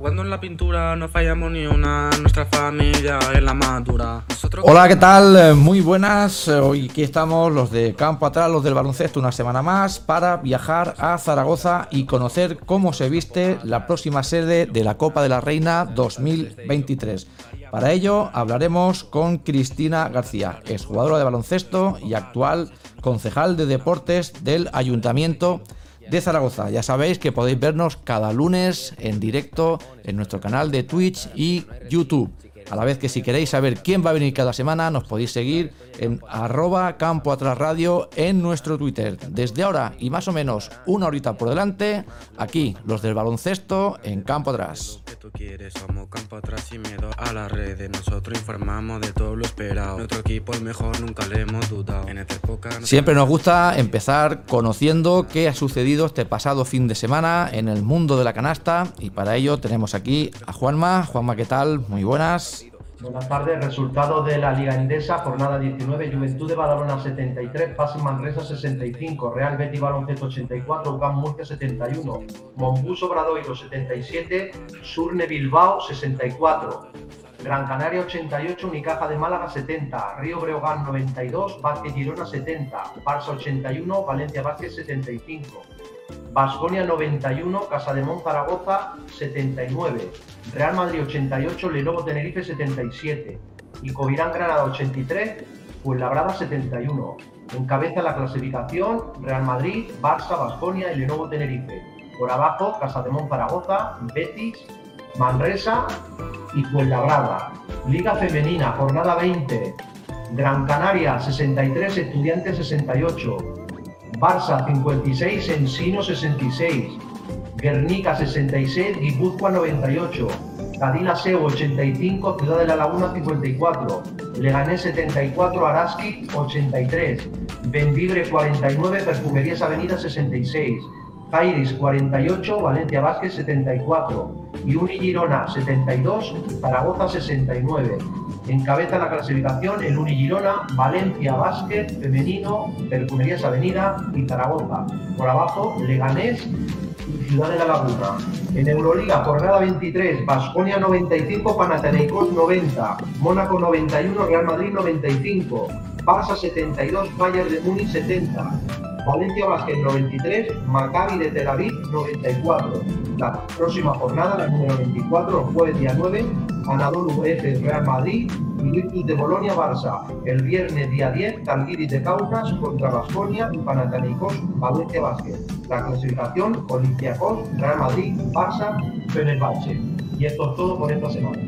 Jugando en la pintura no fallamos ni una, nuestra familia es la madura. Hola, ¿qué tal? Muy buenas. Hoy aquí estamos los de campo atrás, los del baloncesto, una semana más para viajar a Zaragoza y conocer cómo se viste la próxima sede de la Copa de la Reina 2023. Para ello hablaremos con Cristina García, exjugadora de baloncesto y actual concejal de deportes del Ayuntamiento de Zaragoza. Ya sabéis que podéis vernos cada lunes en directo en nuestro canal de Twitch y YouTube. A la vez que si queréis saber quién va a venir cada semana, nos podéis seguir en arroba campo atrás radio en nuestro Twitter. Desde ahora y más o menos una horita por delante, aquí los del baloncesto en campo atrás. que tú quieres, somos campo atrás sin miedo a las redes. Nosotros informamos de todo lo esperado. Nuestro equipo el mejor, nunca le hemos dudado. En esta época Siempre nos gusta empezar conociendo qué ha sucedido este pasado fin de semana en el mundo de la canasta y para ello tenemos aquí a Juanma. Juanma, ¿qué tal? Muy buenas. Buenas tardes, resultados de la Liga Endesa, jornada 19, Juventud de Badalona 73, Pasi Manresa 65, Real Betis Baloncesto 84, UCAM Murcia 71, Monbus Obradoiro 77, Surne Bilbao 64, Gran Canaria 88, Unicaja de Málaga 70, Río Breogán 92, Vázquez Girona 70, Barça 81, Valencia Vázquez 75, Basconia 91, Casa de Zaragoza 79, Real Madrid 88, Lenovo Tenerife 77 y Covirán Granada 83, Fuenlabrada 71. Encabeza la clasificación Real Madrid, Barça, Basconia y Lenovo Tenerife. Por abajo, Casa de Zaragoza, Betis, Manresa y Fuenlabrada. Liga Femenina, jornada 20. Gran Canaria 63, Estudiantes 68. Barça 56, Ensino 66, Guernica 66, Guipúzcoa 98, Cadina Seu 85, Ciudad de la Laguna 54, Leganés 74, Araski 83, Benvibre 49, Perfumerías Avenida 66, Jairis 48, Valencia Vázquez 74 y Uni Girona 72, Zaragoza 69. Encabeza la clasificación el Uni Girona, Valencia Vázquez, Femenino, Perfumerías Avenida y Zaragoza. Por abajo, Leganés y Ciudad de la Laguna. En Euroliga, jornada 23, Basconia 95, Panathinaikos 90, Mónaco 91, Real Madrid 95, Barça 72, Bayern de Múnich 70, Valencia Basket 93, Maccabi de Tel Aviv 94. La próxima jornada, la número 24, el jueves día 9, Anadolu Efes Real Madrid y Virtus de Bolonia Barça. El viernes día 10, Talguiris de Kaunas contra Basconia y Panathinaikos Valencia Basket. La clasificación, Olympiacos, Real Madrid, Barça, Fenerbahce. Y esto es todo por esta semana.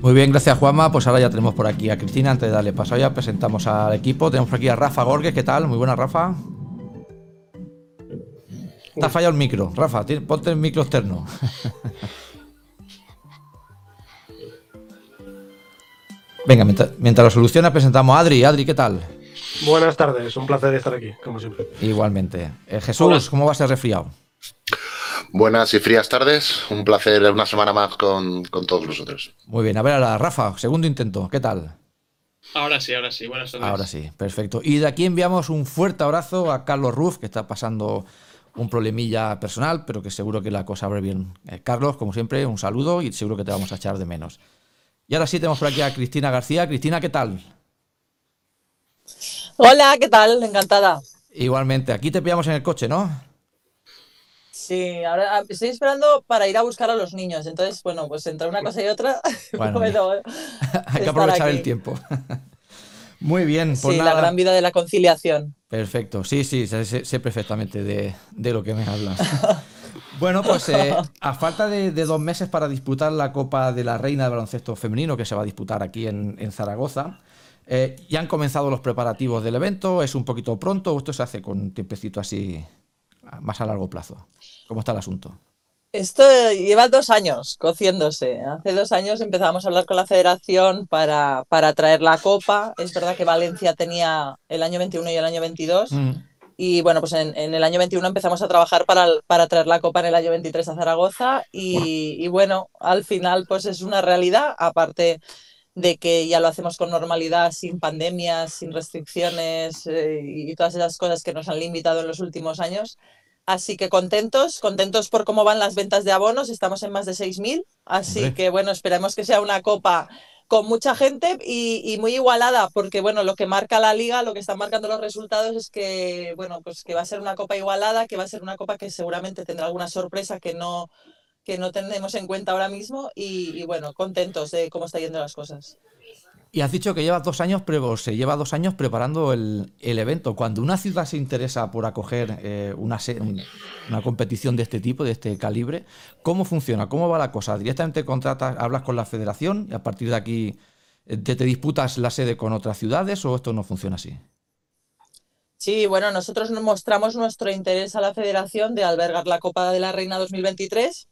Muy bien, gracias Juanma. Pues ahora ya tenemos por aquí a Cristina. Antes de darle paso ya presentamos al equipo. Tenemos por aquí a Rafa Gorges. ¿Qué tal? Muy buena, Rafa. Te ha fallado el micro. Rafa, ponte el micro externo. Venga, mientras, mientras lo soluciona, presentamos a Adri. Adri, ¿qué tal? Buenas tardes, un placer estar aquí, como siempre. Igualmente. Eh, Jesús, ¿cómo va a ser resfriado? Buenas y frías tardes. Un placer una semana más con, con todos vosotros. Muy bien. A ver, a la Rafa, segundo intento. ¿Qué tal? Ahora sí, ahora sí, buenas tardes. Ahora sí, perfecto. Y de aquí enviamos un fuerte abrazo a Carlos Ruf, que está pasando un problemilla personal, pero que seguro que la cosa va bien. Eh, Carlos, como siempre, un saludo y seguro que te vamos a echar de menos. Y ahora sí tenemos por aquí a Cristina García. Cristina, ¿qué tal? Hola, ¿qué tal? Encantada. Igualmente, aquí te pillamos en el coche, ¿no? Sí, ahora ah, estoy esperando para ir a buscar a los niños. Entonces, bueno, pues entre una cosa y otra, Bueno, puedo Hay que aprovechar el tiempo. Muy bien, pues Sí, nada. la gran vida de la conciliación. Perfecto, sí, sí, sé, perfectamente de, de lo que me hablas. Bueno, pues eh, a falta de, de dos meses para disputar la Copa de la Reina de Baloncesto Femenino que se va a disputar aquí en, en Zaragoza, eh, ya han comenzado los preparativos del evento, es un poquito pronto, o esto se hace con un tiempecito así más a largo plazo. ¿Cómo está el asunto? Esto lleva dos años cociéndose. Hace dos años empezamos a hablar con la federación para, para traer la copa. Es verdad que Valencia tenía el año 21 y el año 22 Mm, Y bueno, pues en, el año 21 empezamos a trabajar para, para, traer la Copa en el año 23 a Zaragoza y, bueno, al final pues es una realidad, aparte de que ya lo hacemos con normalidad, sin pandemias, sin restricciones eh, y todas esas cosas que nos han limitado en los últimos años. Así que contentos, contentos por cómo van las ventas de abonos, estamos en más de 6.000, así que bueno, esperemos que sea una copa con mucha gente y, muy igualada, porque bueno, lo que marca la liga, lo que están marcando los resultados es que, bueno, pues que va a ser una copa igualada, que va a ser una copa que seguramente tendrá alguna sorpresa que no, que no tenemos en cuenta ahora mismo y, y bueno, contentos de cómo están yendo las cosas. Y has dicho que lleva dos años, pero se lleva dos años preparando el, evento. Cuando una ciudad se interesa por acoger eh, una, una competición de este tipo, de este calibre, ¿cómo funciona? ¿Cómo va la cosa? ¿Directamente contratas, hablas con la federación y a partir de aquí eh, te, te disputas la sede con otras ciudades o esto no funciona así? Sí, bueno, nosotros mostramos nuestro interés a la federación de albergar la Copa de la Reina 2023.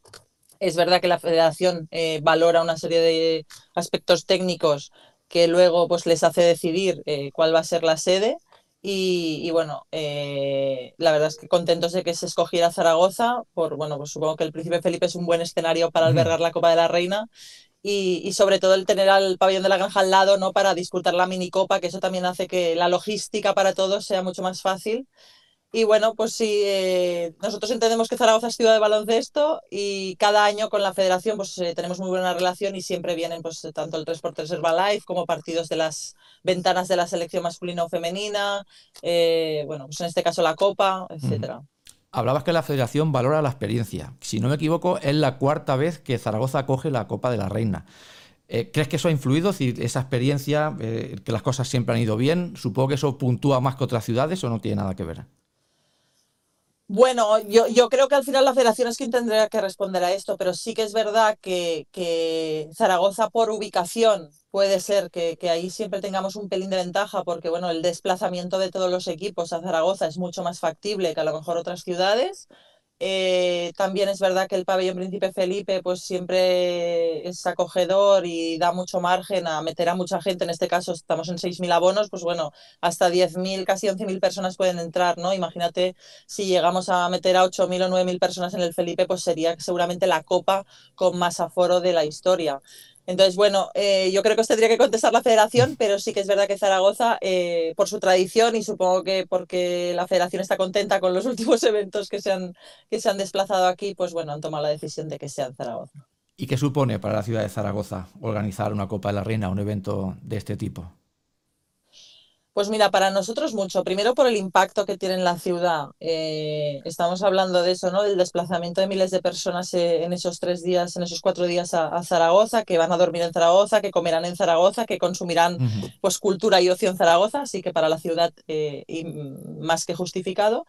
Es verdad que la federación eh, valora una serie de aspectos técnicos que luego pues, les hace decidir eh, cuál va a ser la sede. Y, bueno, eh, la verdad es que contentos de que se escogiera Zaragoza, por bueno, pues supongo que el Príncipe Felipe es un buen escenario para albergar la Copa de la Reina. Y, y, sobre todo el tener al pabellón de la granja al lado, ¿no? Para disputar la minicopa, que eso también hace que la logística para todos sea mucho más fácil. Y bueno, pues sí, eh, nosotros entendemos que Zaragoza es ciudad de baloncesto y cada año con la federación pues eh, tenemos muy buena relación y siempre vienen pues tanto el 3x3 Herbalife como partidos de las ventanas de la selección masculina o femenina, eh, bueno, pues en este caso la Copa, etcétera. Hablabas que la federación valora la experiencia. Si no me equivoco, es la cuarta vez que Zaragoza coge la Copa de la Reina. ¿Crees que eso ha influido? Si esa experiencia, que las cosas siempre han ido bien, supongo que eso puntúa más que otras ciudades o no tiene nada que ver. Bueno, yo, yo, creo que al final la federación es quien tendría que responder a esto, pero sí que es verdad que, que Zaragoza por ubicación puede ser que, que, ahí siempre tengamos un pelín de ventaja, porque bueno, el desplazamiento de todos los equipos a Zaragoza es mucho más factible que a lo mejor otras ciudades. Eh, también es verdad que el pabellón Príncipe Felipe pues siempre es acogedor y da mucho margen a meter a mucha gente, en este caso estamos en 6.000 abonos, pues bueno, hasta 10.000, casi 11.000 personas pueden entrar, ¿no? Imagínate si llegamos a meter a 8.000 o 9.000 personas en el Felipe, pues sería seguramente la copa con más aforo de la historia. Entonces, bueno, eh, yo creo que os tendría que contestar la federación, pero sí que es verdad que Zaragoza, eh, por su tradición y supongo que porque la federación está contenta con los últimos eventos que se, han, que se han desplazado aquí, pues bueno, han tomado la decisión de que sea en Zaragoza. ¿Y qué supone para la ciudad de Zaragoza organizar una Copa de la Reina, un evento de este tipo? Pues mira, para nosotros mucho. Primero por el impacto que tiene en la ciudad. Eh, estamos hablando de eso, ¿no? Del desplazamiento de miles de personas eh, en esos tres días, en esos cuatro días a, Zaragoza, que van a dormir en Zaragoza, que comerán en Zaragoza, que consumirán pues cultura y ocio en Zaragoza, así que para la ciudad eh, más que justificado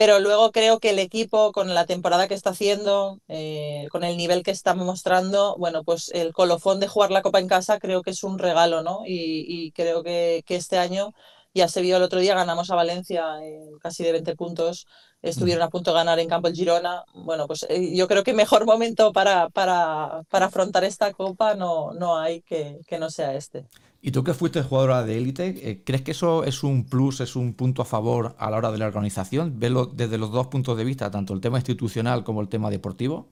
pero luego creo que el equipo con la temporada que está haciendo, eh, con el nivel que está mostrando, bueno, pues el colofón de jugar la Copa en casa creo que es un regalo, ¿no? Y, creo que, este año ya se vio el otro día, ganamos a Valencia en casi de 20 puntos, estuvieron a punto de ganar en campo el Girona. Bueno, pues eh, yo creo que mejor momento para, para, para afrontar esta Copa no, no hay que, que no sea este. Y tú que fuiste jugadora de élite, eh, ¿crees que eso es un plus, es un punto a favor a la hora de la organización? ¿Verlo desde los dos puntos de vista, tanto el tema institucional como el tema deportivo?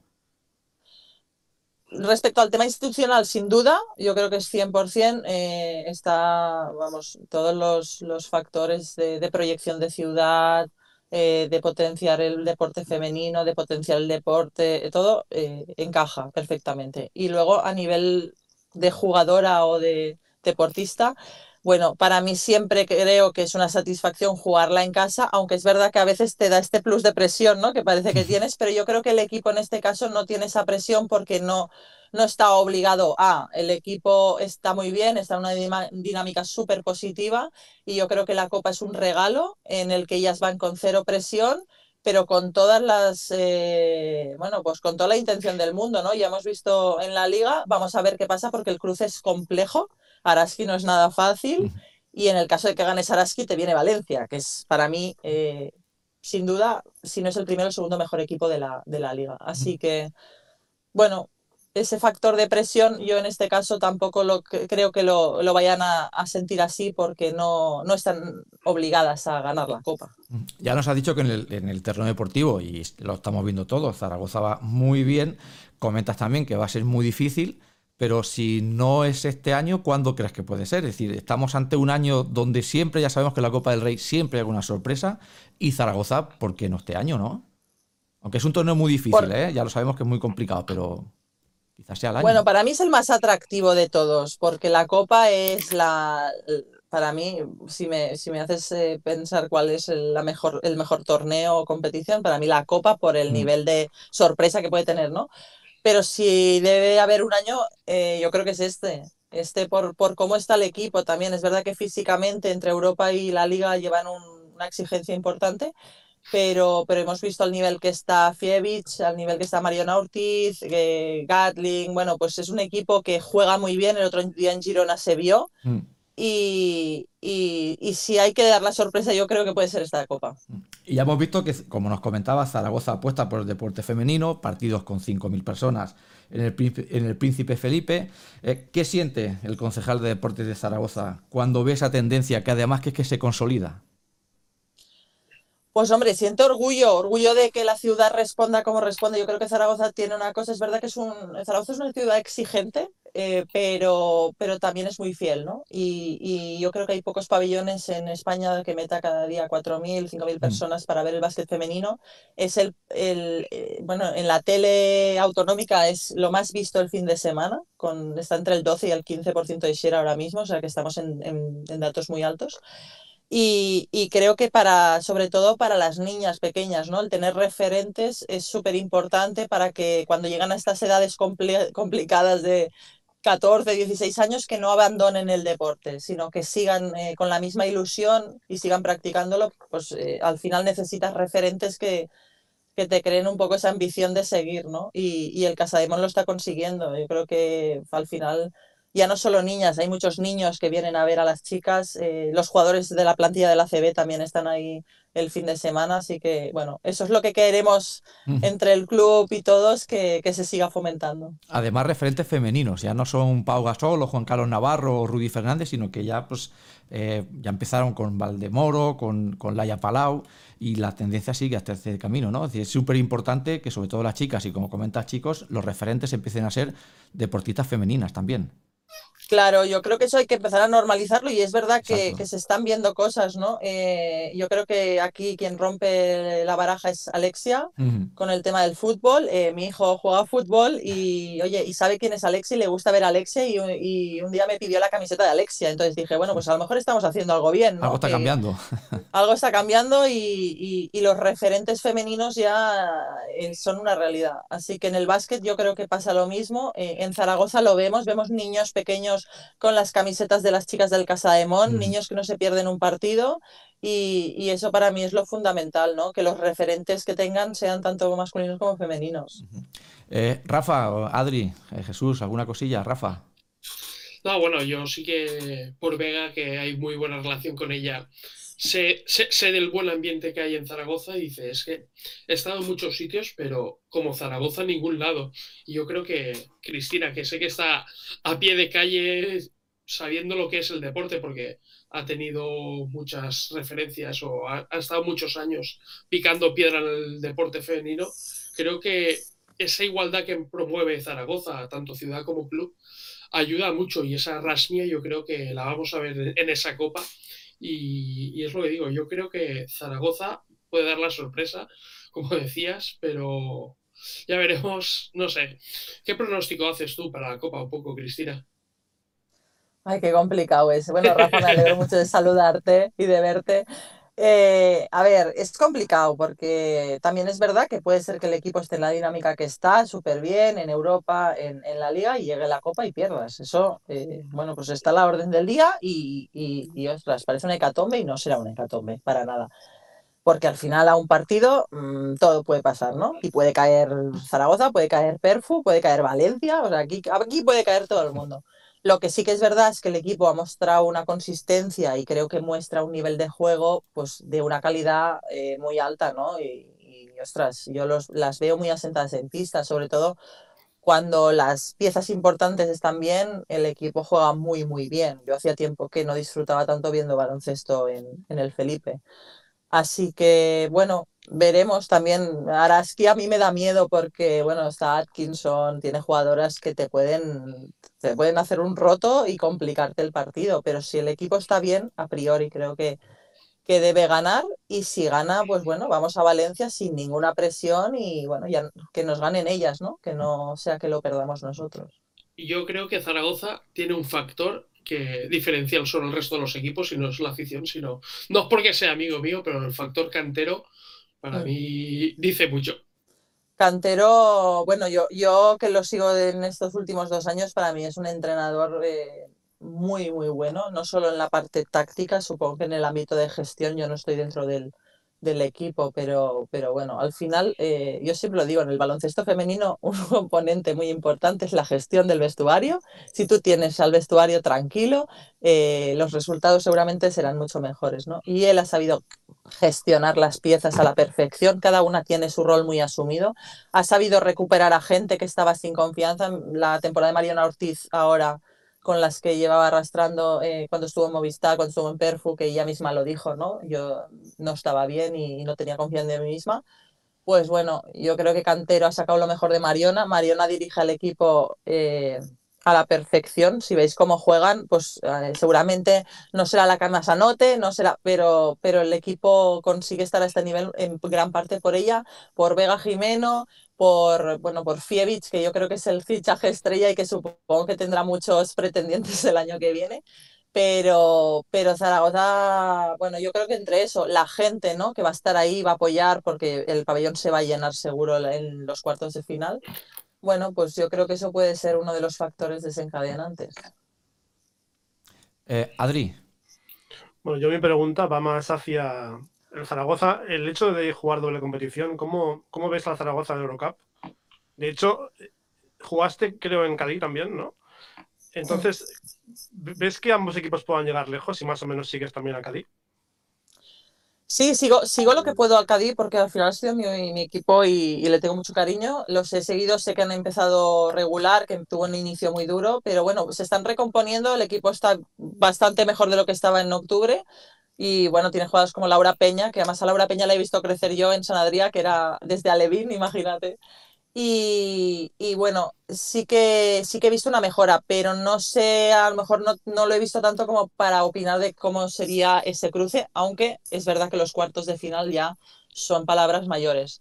Respecto al tema institucional, sin duda, yo creo que es 100%, eh, está, vamos, todos los, factores de, proyección de ciudad, eh, de potenciar el deporte femenino, de potenciar el deporte, todo encaja perfectamente. Y luego a nivel de jugadora o de, deportista. Bueno, para mí siempre creo que es una satisfacción jugarla en casa, aunque es verdad que a veces te da este plus de presión, ¿no? Que parece que tienes, pero yo creo que el equipo en este caso no tiene esa presión porque no, no está obligado a. El equipo está muy bien, está en una dinámica súper positiva y yo creo que la Copa es un regalo en el que ellas van con cero presión pero con todas las, eh, bueno, pues con toda la intención del mundo, ¿no? Ya hemos visto en la liga, vamos a ver qué pasa porque el cruce es complejo, Araski no es nada fácil y en el caso de que ganes Araski te viene Valencia, que es para mí, eh, sin duda, si no es el primero, el segundo mejor equipo de la, de la liga. Así que, bueno, ese factor de presión, yo en este caso tampoco lo, creo que lo, lo vayan a, sentir así porque no, no están obligadas a ganar la Copa. Ya nos ha dicho que en el, en el terreno deportivo, y lo estamos viendo todos, Zaragoza va muy bien, comentas también que va a ser muy difícil, pero si no es este año, ¿cuándo crees que puede ser? Es decir, estamos ante un año donde siempre ya sabemos que la Copa del Rey siempre hay alguna sorpresa, y Zaragoza, ¿por qué no este año, no? Aunque es un torneo muy difícil, ¿eh? ya lo sabemos que es muy complicado, pero bueno, para mí es el más atractivo de todos, porque la Copa es la. Para mí, si me, si me haces eh, pensar cuál es el, la mejor, el mejor torneo o competición, para mí la Copa por el mm. nivel de sorpresa que puede tener, ¿no? Pero si debe haber un año, eh, yo creo que es este. Este por, por cómo está el equipo también. Es verdad que físicamente entre Europa y la Liga llevan una exigencia importante, pero, pero hemos visto al nivel que está Fievich, al nivel que está Mariana Ortiz, eh, Gatling, bueno, pues es un equipo que juega muy bien, el otro día en Girona se vio. Mm. Y, y, si hay que dar la sorpresa, yo creo que puede ser esta Copa. Y ya hemos visto que, como nos comentaba, Zaragoza apuesta por el deporte femenino, partidos con 5.000 personas en el, en el Príncipe Felipe. Eh, ¿Qué siente el concejal de deportes de Zaragoza cuando ve esa tendencia que además que, es que se consolida? Pues hombre, siento orgullo, orgullo de que la ciudad responda como responde. Yo creo que Zaragoza tiene una cosa, es verdad que es un, Zaragoza es una ciudad exigente, eh, pero, pero también es muy fiel, ¿no? Y, yo creo que hay pocos pabellones en España que meta cada día 4.000, 5.000 mm. personas para ver el básquet femenino. Es el, el eh, bueno, en la tele autonómica es lo más visto el fin de semana, con, está entre el 12 y el 15% de share ahora mismo, o sea que estamos en, en datos muy altos. Y, creo que para, sobre todo para las niñas pequeñas, ¿no? El tener referentes es súper importante para que cuando llegan a estas edades complicadas de 14, 16 años, que no abandonen el deporte, sino que sigan eh, con la misma ilusión y sigan practicándolo, pues eh, al final necesitas referentes que, que te creen un poco esa ambición de seguir, ¿no? Y, y el Casademón lo está consiguiendo. Yo creo que al final ya no solo niñas, hay muchos niños que vienen a ver a las chicas, eh, los jugadores de la plantilla de la CB también están ahí el fin de semana, así que bueno, eso es lo que queremos entre el club y todos, que, se siga fomentando. Además, referentes femeninos, ya no son Pau Gasol o Juan Carlos Navarro o Rudy Fernández, sino que ya pues eh, ya empezaron con Valdemoro, con, con Laia Palau, y la tendencia sigue hasta este camino, ¿no? Es decir, es súper importante que sobre todo las chicas, y como comentas chicos, los referentes empiecen a ser deportistas femeninas también. Claro, yo creo que eso hay que empezar a normalizarlo y es verdad que, se están viendo cosas, ¿no? Eh, yo creo que aquí quien rompe la baraja es Alexia con el tema del fútbol. Eh, mi hijo juega fútbol y, oye, y sabe quién es Alexia y le gusta ver a Alexia y, un día me pidió la camiseta de Alexia. Entonces dije, bueno, pues a lo mejor estamos haciendo algo bien, ¿no? Algo está cambiando. algo está cambiando y, los referentes femeninos ya eh, son una realidad. Así que en el básquet yo creo que pasa lo mismo. en Zaragoza lo vemos, vemos niños pequeños con las camisetas de las chicas del Casa de Mon, niños que no se pierden un partido y, eso para mí es lo fundamental, ¿no? Que los referentes que tengan sean tanto masculinos como femeninos. Eh, Rafa, Adri, eh, Jesús, ¿alguna cosilla? Rafa. No, bueno, yo sí que por Vega, que hay muy buena relación con ella, sé, sé, del buen ambiente que hay en Zaragoza y dice, es que he estado en muchos sitios, pero como Zaragoza ningún lado. Y yo creo que Cristina, que sé que está a pie de calle sabiendo lo que es el deporte, porque ha tenido muchas referencias o ha, ha estado muchos años picando piedra en el deporte femenino, creo que esa igualdad que promueve Zaragoza, tanto ciudad como club, ayuda mucho y esa rasmia yo creo que la vamos a ver en esa copa y, es lo que digo, yo creo que Zaragoza puede dar la sorpresa, como decías, pero ya veremos, no sé. ¿Qué pronóstico haces tú para la Copa un poco, Cristina? Ay, qué complicado es. Bueno, Rafa, me alegro mucho de saludarte y de verte. Eh, a ver, es complicado porque también es verdad que puede ser que el equipo esté en la dinámica que está, súper bien, en Europa, en, la liga, y llegue la copa y pierdas. Eso, eh, bueno, pues está la orden del día y, y, ostras, parece una hecatombe y no será una hecatombe, para nada. Porque al final a un partido mm, todo puede pasar, ¿no? Y puede caer Zaragoza, puede caer Perfu, puede caer Valencia, o sea, aquí, aquí puede caer todo el mundo. Lo que sí que es verdad es que el equipo ha mostrado una consistencia y creo que muestra un nivel de juego pues de una calidad eh, muy alta, ¿no? Y, ostras, yo los, las veo muy asentadas en sobre todo cuando las piezas importantes están bien, el equipo juega muy, muy bien. Yo hacía tiempo que no disfrutaba tanto viendo baloncesto en, en el Felipe. Así que, bueno, veremos también. Araski a mí me da miedo porque, bueno, está Atkinson, tiene jugadoras que te pueden, te pueden hacer un roto y complicarte el partido, pero si el equipo está bien, a priori creo que, que debe ganar y si gana, pues bueno, vamos a Valencia sin ninguna presión y bueno, ya que nos ganen ellas, ¿no? Que no sea que lo perdamos nosotros. Yo creo que Zaragoza tiene un factor que diferencial sobre el resto de los equipos y no es la afición, sino no es porque sea amigo mío, pero el factor cantero para mí dice mucho. Cantero, bueno, yo, yo que lo sigo en estos últimos dos años, para mí es un entrenador eh, muy, muy bueno, no solo en la parte táctica, supongo que en el ámbito de gestión yo no estoy dentro del, del equipo, pero, pero bueno, al final, eh, yo siempre lo digo, en el baloncesto femenino un componente muy importante es la gestión del vestuario. Si tú tienes al vestuario tranquilo, eh, los resultados seguramente serán mucho mejores, ¿no? Y él ha sabido gestionar las piezas a la perfección, cada una tiene su rol muy asumido, ha sabido recuperar a gente que estaba sin confianza. La temporada de Mariana Ortiz ahora con las que llevaba arrastrando eh, cuando estuvo en Movistar, cuando estuvo en Perfu, que ella misma lo dijo, ¿no? Yo no estaba bien y, no tenía confianza en mí misma. Pues bueno, yo creo que Cantero ha sacado lo mejor de Mariona. Mariona dirige al equipo eh, a la perfección. Si veis cómo juegan, pues eh, seguramente no será la que más anote, no será, pero, pero el equipo consigue estar a este nivel en gran parte por ella, por Vega Jimeno, por, bueno, por Fievich, que yo creo que es el fichaje estrella y que supongo que tendrá muchos pretendientes el año que viene. Pero, pero Zaragoza, bueno, yo creo que entre eso, la gente, ¿no? Que va a estar ahí, va a apoyar, porque el pabellón se va a llenar seguro en los cuartos de final. Bueno, pues yo creo que eso puede ser uno de los factores desencadenantes. Eh, Adri. Bueno, yo mi pregunta va más hacia el Zaragoza, el hecho de jugar doble competición, ¿cómo, cómo ves la Zaragoza de Eurocup? De hecho, jugaste creo en Cádiz también, ¿no? Entonces, ¿ves que ambos equipos puedan llegar lejos y más o menos sigues también a Cádiz? Sí, sigo, sigo lo que puedo al Cádiz porque al final ha sido mi, mi equipo y, le tengo mucho cariño. Los he seguido, sé que han empezado regular, que tuvo un inicio muy duro, pero bueno, se están recomponiendo, el equipo está bastante mejor de lo que estaba en octubre. Y bueno, tiene jugadas como Laura Peña, que además a Laura Peña la he visto crecer yo en San Adrià, que era desde Alevín, imagínate. Y, y, bueno, sí que, sí que he visto una mejora, pero no sé, a lo mejor no, no, lo he visto tanto como para opinar de cómo sería ese cruce, aunque es verdad que los cuartos de final ya son palabras mayores.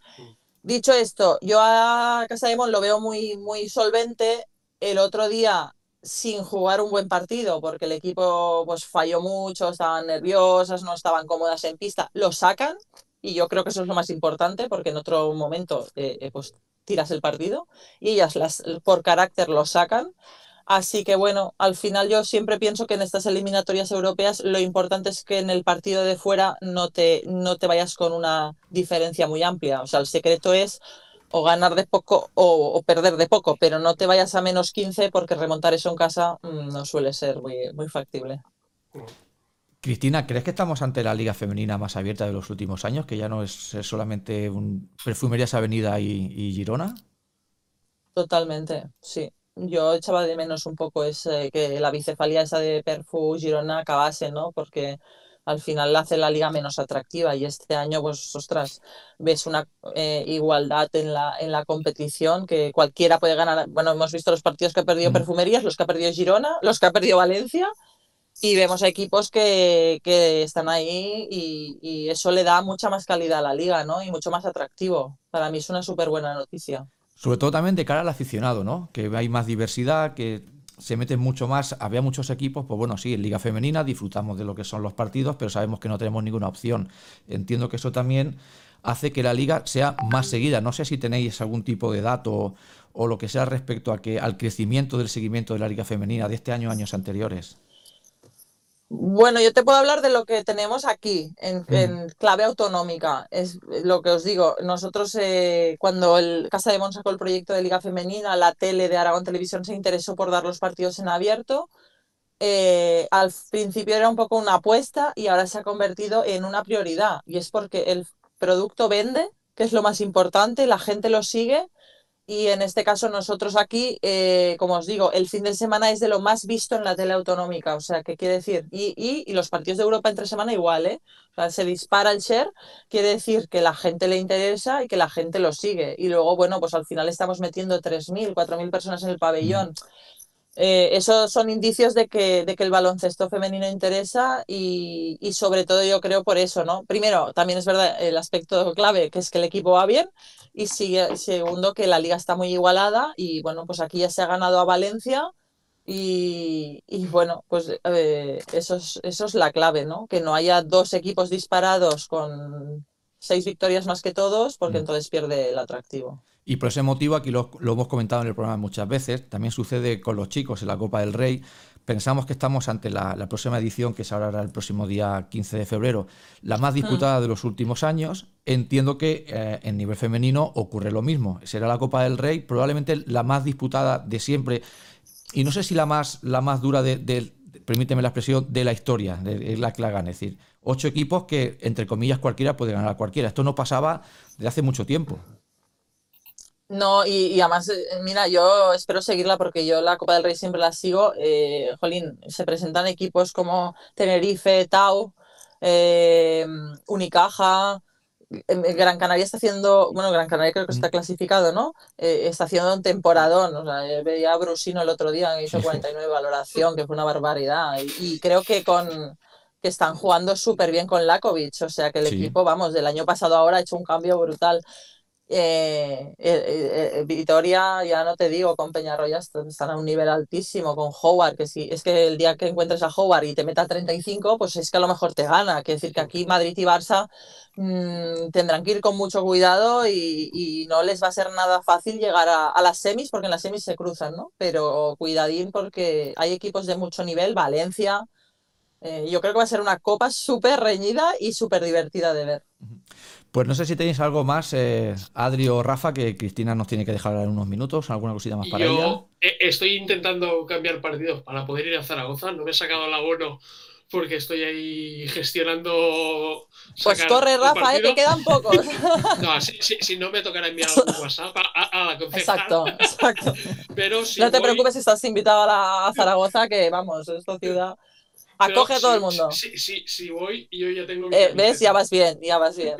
Dicho esto, yo a Casa de Mon lo veo muy, muy solvente. El otro día sin jugar un buen partido, porque el equipo pues falló mucho, estaban nerviosas, no estaban cómodas en pista, lo sacan y yo creo que eso es lo más importante porque en otro momento eh, eh, pues tiras el partido y ellas las, por carácter lo sacan. Así que bueno, al final yo siempre pienso que en estas eliminatorias europeas lo importante es que en el partido de fuera no te, no te vayas con una diferencia muy amplia. O sea, el secreto es o ganar de poco o, o, perder de poco, pero no te vayas a menos 15 porque remontar eso en casa mmm, no suele ser muy, muy factible. Cristina, ¿crees que estamos ante la liga femenina más abierta de los últimos años, que ya no es solamente un Perfumerías Avenida y, y Girona? Totalmente, sí. Yo echaba de menos un poco ese, que la bicefalía esa de Perfu Girona acabase, ¿no? Porque al final hace la liga menos atractiva y este año, pues, ostras, ves una eh, igualdad en la, en la competición que cualquiera puede ganar. Bueno, hemos visto los partidos que ha perdido Perfumerías, los que ha perdido Girona, los que ha perdido Valencia y vemos equipos que, que están ahí y, y, eso le da mucha más calidad a la liga, ¿no? Y mucho más atractivo. Para mí es una súper buena noticia. Sobre todo también de cara al aficionado, ¿no? Que hay más diversidad, que se meten mucho más, había muchos equipos, pues bueno, sí, en Liga Femenina disfrutamos de lo que son los partidos, pero sabemos que no tenemos ninguna opción. Entiendo que eso también hace que la liga sea más seguida. No sé si tenéis algún tipo de dato o, lo que sea respecto a que, al crecimiento del seguimiento de la Liga Femenina de este año años anteriores. Bueno, yo te puedo hablar de lo que tenemos aquí, en, mm. en clave autonómica. Es lo que os digo. Nosotros, eh, cuando el Casa de Mon sacó el proyecto de Liga Femenina, la tele de Aragón Televisión se interesó por dar los partidos en abierto. Eh, al principio era un poco una apuesta y ahora se ha convertido en una prioridad. Y es porque el producto vende, que es lo más importante, la gente lo sigue Y en este caso nosotros aquí, eh, como os digo, el fin de semana es de lo más visto en la tele autonómica. O sea, ¿qué quiere decir? Y, y, y los partidos de Europa entre semana igual, ¿eh? O sea, se dispara el share, quiere decir que la gente le interesa y que la gente lo sigue. Y luego, bueno, pues al final estamos metiendo 3.000, 4.000 personas en el pabellón. Eh, esos son indicios de que, de que el baloncesto femenino interesa y, y, sobre todo yo creo por eso, ¿no? Primero, también es verdad el aspecto clave, que es que el equipo va bien y sigue, segundo, que la liga está muy igualada y bueno, pues aquí ya se ha ganado a Valencia y, y bueno, pues eh, eso, es, eso es la clave, ¿no? Que no haya dos equipos disparados con seis victorias más que todos, porque entonces pierde el atractivo. Y por ese motivo, aquí lo, lo, hemos comentado en el programa muchas veces, también sucede con los chicos en la Copa del Rey. Pensamos que estamos ante la, la próxima edición, que se hará el próximo día 15 de febrero, la más disputada de los últimos años. Entiendo que eh, en nivel femenino ocurre lo mismo. Será la Copa del Rey, probablemente la más disputada de siempre. Y no sé si la más, la más dura de, de permíteme la expresión, de la historia, es la que la gana. Es decir, ocho equipos que, entre comillas, cualquiera puede ganar a cualquiera. Esto no pasaba desde hace mucho tiempo. No, y, y, además, mira, yo espero seguirla porque yo la Copa del Rey siempre la sigo. Eh, jolín, se presentan equipos como Tenerife, Tau, eh, Unicaja. Gran Canaria está haciendo, bueno, Gran Canaria creo que está clasificado, ¿no? Eh, está haciendo un temporadón. O sea, veía a Brusino el otro día hizo 49 de valoración, que fue una barbaridad. Y, y creo que con que están jugando súper bien con Lakovic. O sea que el sí. equipo, vamos, del año pasado ahora ha hecho un cambio brutal. Eh, eh, eh, Vitoria, ya no te digo, con Peñarroya están a un nivel altísimo, con Howard, que si es que el día que encuentres a Howard y te meta 35, pues es que a lo mejor te gana. Quiere decir que aquí Madrid y Barça mmm, tendrán que ir con mucho cuidado y, no les va a ser nada fácil llegar a, las semis, porque en las semis se cruzan, ¿no? Pero cuidadín porque hay equipos de mucho nivel, Valencia. Yo creo que va a ser una copa súper reñida y súper divertida de ver. Pues no sé si tenéis algo más, eh, Adri o Rafa, que Cristina nos tiene que dejar en unos minutos, alguna cosita más para Yo ella. estoy intentando cambiar partidos para poder ir a Zaragoza, no me he sacado el abono porque estoy ahí gestionando. Pues corre, Rafa, eh, que quedan pocos. No, si, si, si, no me tocará enviar un WhatsApp a, a la concejal. Exacto, exacto. Pero si no te voy... preocupes si estás invitado a, la, a Zaragoza, que vamos, esta ciudad. Acoge a todo el mundo. Sí, sí, sí, voy y yo ya tengo. Eh, ¿Ves? Ya vas bien, ya vas bien.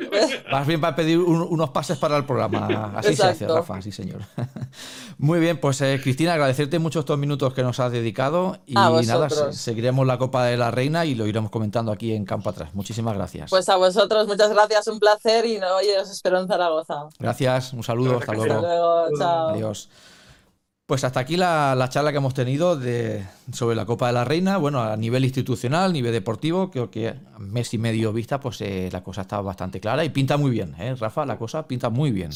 Vas bien para pedir un, unos pases para el programa. Así Exacto. se hace, Rafa, sí, señor. Muy bien, pues eh, Cristina, agradecerte mucho estos minutos que nos has dedicado. Y nada, seguiremos la Copa de la Reina y lo iremos comentando aquí en Campo Atrás. Muchísimas gracias. Pues a vosotros, muchas gracias, un placer y no, oye, os espero en Zaragoza. Gracias, un saludo, hasta luego. Hasta luego, chao. Adiós. Pues hasta aquí la, la, charla que hemos tenido de, sobre la Copa de la Reina. Bueno, a nivel institucional, nivel deportivo, creo que a mes y medio vista, pues eh, la cosa está bastante clara y pinta muy bien, ¿eh, Rafa? La cosa pinta muy bien.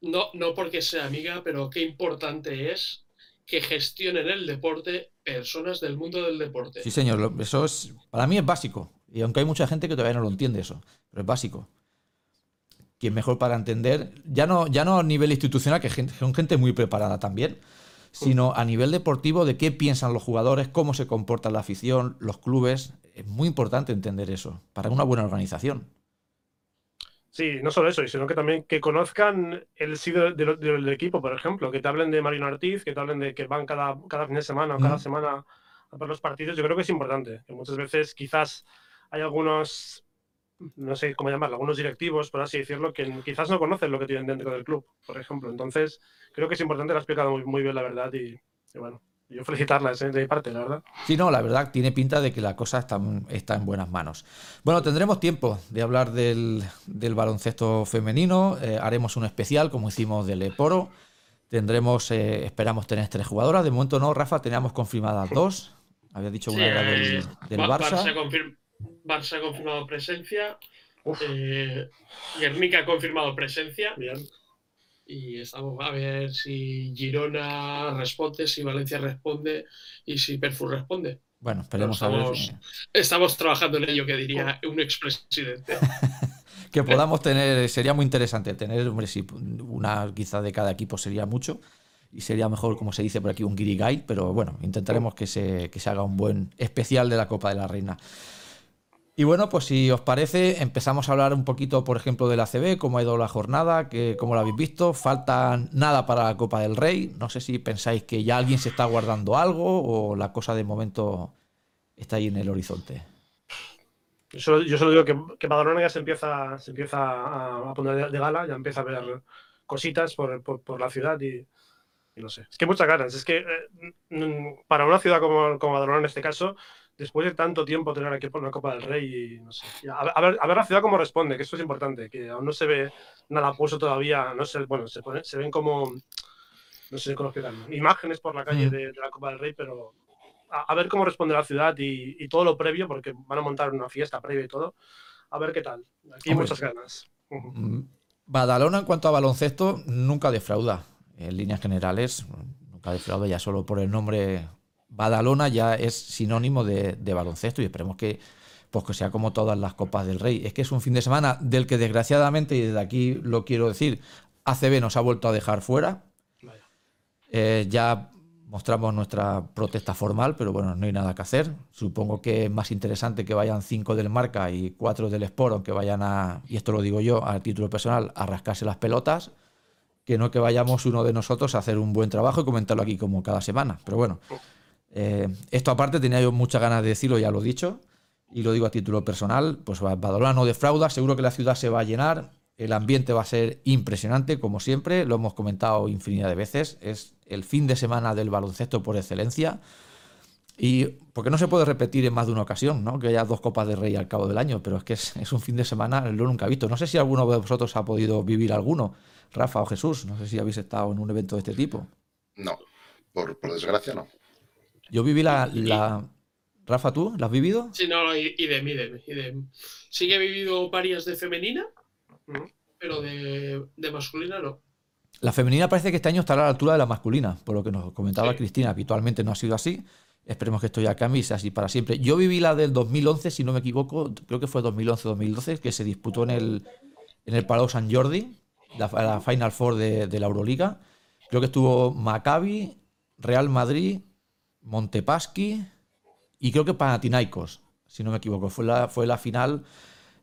No, no porque sea amiga, pero qué importante es que gestionen el deporte personas del mundo del deporte. Sí, señor, eso es, para mí es básico. Y aunque hay mucha gente que todavía no lo entiende eso, pero es básico. ¿Quién mejor para entender? Ya no, ya no a nivel institucional, que son gente muy preparada también sino a nivel deportivo de qué piensan los jugadores, cómo se comporta la afición, los clubes. Es muy importante entender eso para una buena organización. Sí, no solo eso, sino que también que conozcan el sí del, del, del equipo, por ejemplo, que te hablen de Marino Ortiz, que te hablen de que van cada, cada fin de semana o cada mm. semana a ver los partidos. Yo creo que es importante, que muchas veces quizás hay algunos no sé cómo llamarlo, algunos directivos, por así decirlo, que quizás no conocen lo que tienen dentro del club, por ejemplo. Entonces, creo que es importante, lo ha explicado muy, muy bien, la verdad, y, y bueno, yo felicitarla de mi parte, la verdad. Sí, no, la verdad tiene pinta de que la cosa está, está en buenas manos. Bueno, tendremos tiempo de hablar del, del baloncesto femenino, eh, haremos un especial como hicimos del Eporo, tendremos, eh, esperamos tener tres jugadoras, de momento no, Rafa, teníamos confirmadas dos, había dicho una sí, era del, del Barça. Barça, confirma, Barça ha confirmado presencia, eh, Guernica ha confirmado presencia. Bien y estamos a ver si Girona responde, si Valencia responde y si Perfu responde. Bueno, esperemos estamos, a ver. Estamos trabajando en ello, que diría un expresidente. que podamos tener, sería muy interesante tener, hombre, si una quizá de cada equipo sería mucho y sería mejor, como se dice por aquí, un Guide, pero bueno, intentaremos que se, que se haga un buen especial de la Copa de la Reina. Y bueno, pues si os parece, empezamos a hablar un poquito, por ejemplo, del ACB, cómo ha ido la jornada, que, cómo lo habéis visto. Falta nada para la Copa del Rey. No sé si pensáis que ya alguien se está guardando algo o la cosa de momento está ahí en el horizonte. Yo solo, digo que, que Badalona ya se empieza, se empieza a, poner de, de gala, ya empieza a ver cositas por, por, la ciudad y, no sé. Es que muchas ganas. Es que eh, para una ciudad como, como Badalona en este caso, después de tanto tiempo tener aquí por una Copa del Rey y no sé. A, a ver, a ver la ciudad cómo responde, que esto es importante, que aún no se ve nada puesto todavía, no sé, bueno, se, pone- se ven como, no sé cómo explicarlo, imágenes por la calle de, de la Copa del Rey, pero a, a ver cómo responde la ciudad y, y todo lo previo, porque van a montar una fiesta previa y todo, a ver qué tal. Aquí hay Hombre. muchas ganas. Mm, Badalona en cuanto a baloncesto nunca defrauda. En líneas generales, nunca defrauda ya solo por el nombre Badalona ya es sinónimo de, baloncesto y esperemos que, pues que sea como todas las Copas del Rey. Es que es un fin de semana del que desgraciadamente, y desde aquí lo quiero decir, ACB nos ha vuelto a dejar fuera. Eh, ya mostramos nuestra protesta formal, pero bueno, no hay nada que hacer. Supongo que es más interesante que vayan cinco del Marca y cuatro del Sport, aunque vayan a, y esto lo digo yo, a título personal, a rascarse las pelotas, que no que vayamos uno de nosotros a hacer un buen trabajo y comentarlo aquí como cada semana. Pero bueno, eh, esto aparte tenía yo muchas ganas de decirlo, ya lo he dicho, y lo digo a título personal, pues Badalona no defrauda, seguro que la ciudad se va a llenar, el ambiente va a ser impresionante, como siempre, lo hemos comentado infinidad de veces, es el fin de semana del baloncesto por excelencia, y porque no se puede repetir en más de una ocasión, ¿no? que haya dos copas de rey al cabo del año, pero es que es, un fin de semana, lo nunca he visto. No sé si alguno de vosotros ha podido vivir alguno, Rafa o Jesús, no sé si habéis estado en un evento de este tipo. No, por desgracia no. Yo viví la, la... Rafa, ¿tú? ¿La has vivido? Sí, no, y, y de mí, de, y de- Sí que he vivido varias de femenina, pero de, de masculina no. La femenina parece que este año estará a la altura de la masculina, por lo que nos comentaba Sí. Cristina. Habitualmente no ha sido así. Esperemos que esto ya cambie y sea así para siempre. Yo viví la del 2011, si no me equivoco, creo que fue 2011-2012, que se disputó en el, en el Palau San Jordi, la, la Final Four de, de la Euroliga. Creo que estuvo Maccabi, Real Madrid, Montepaschi y creo que Panathinaikos, si no me equivoco. Fue la, fue la final,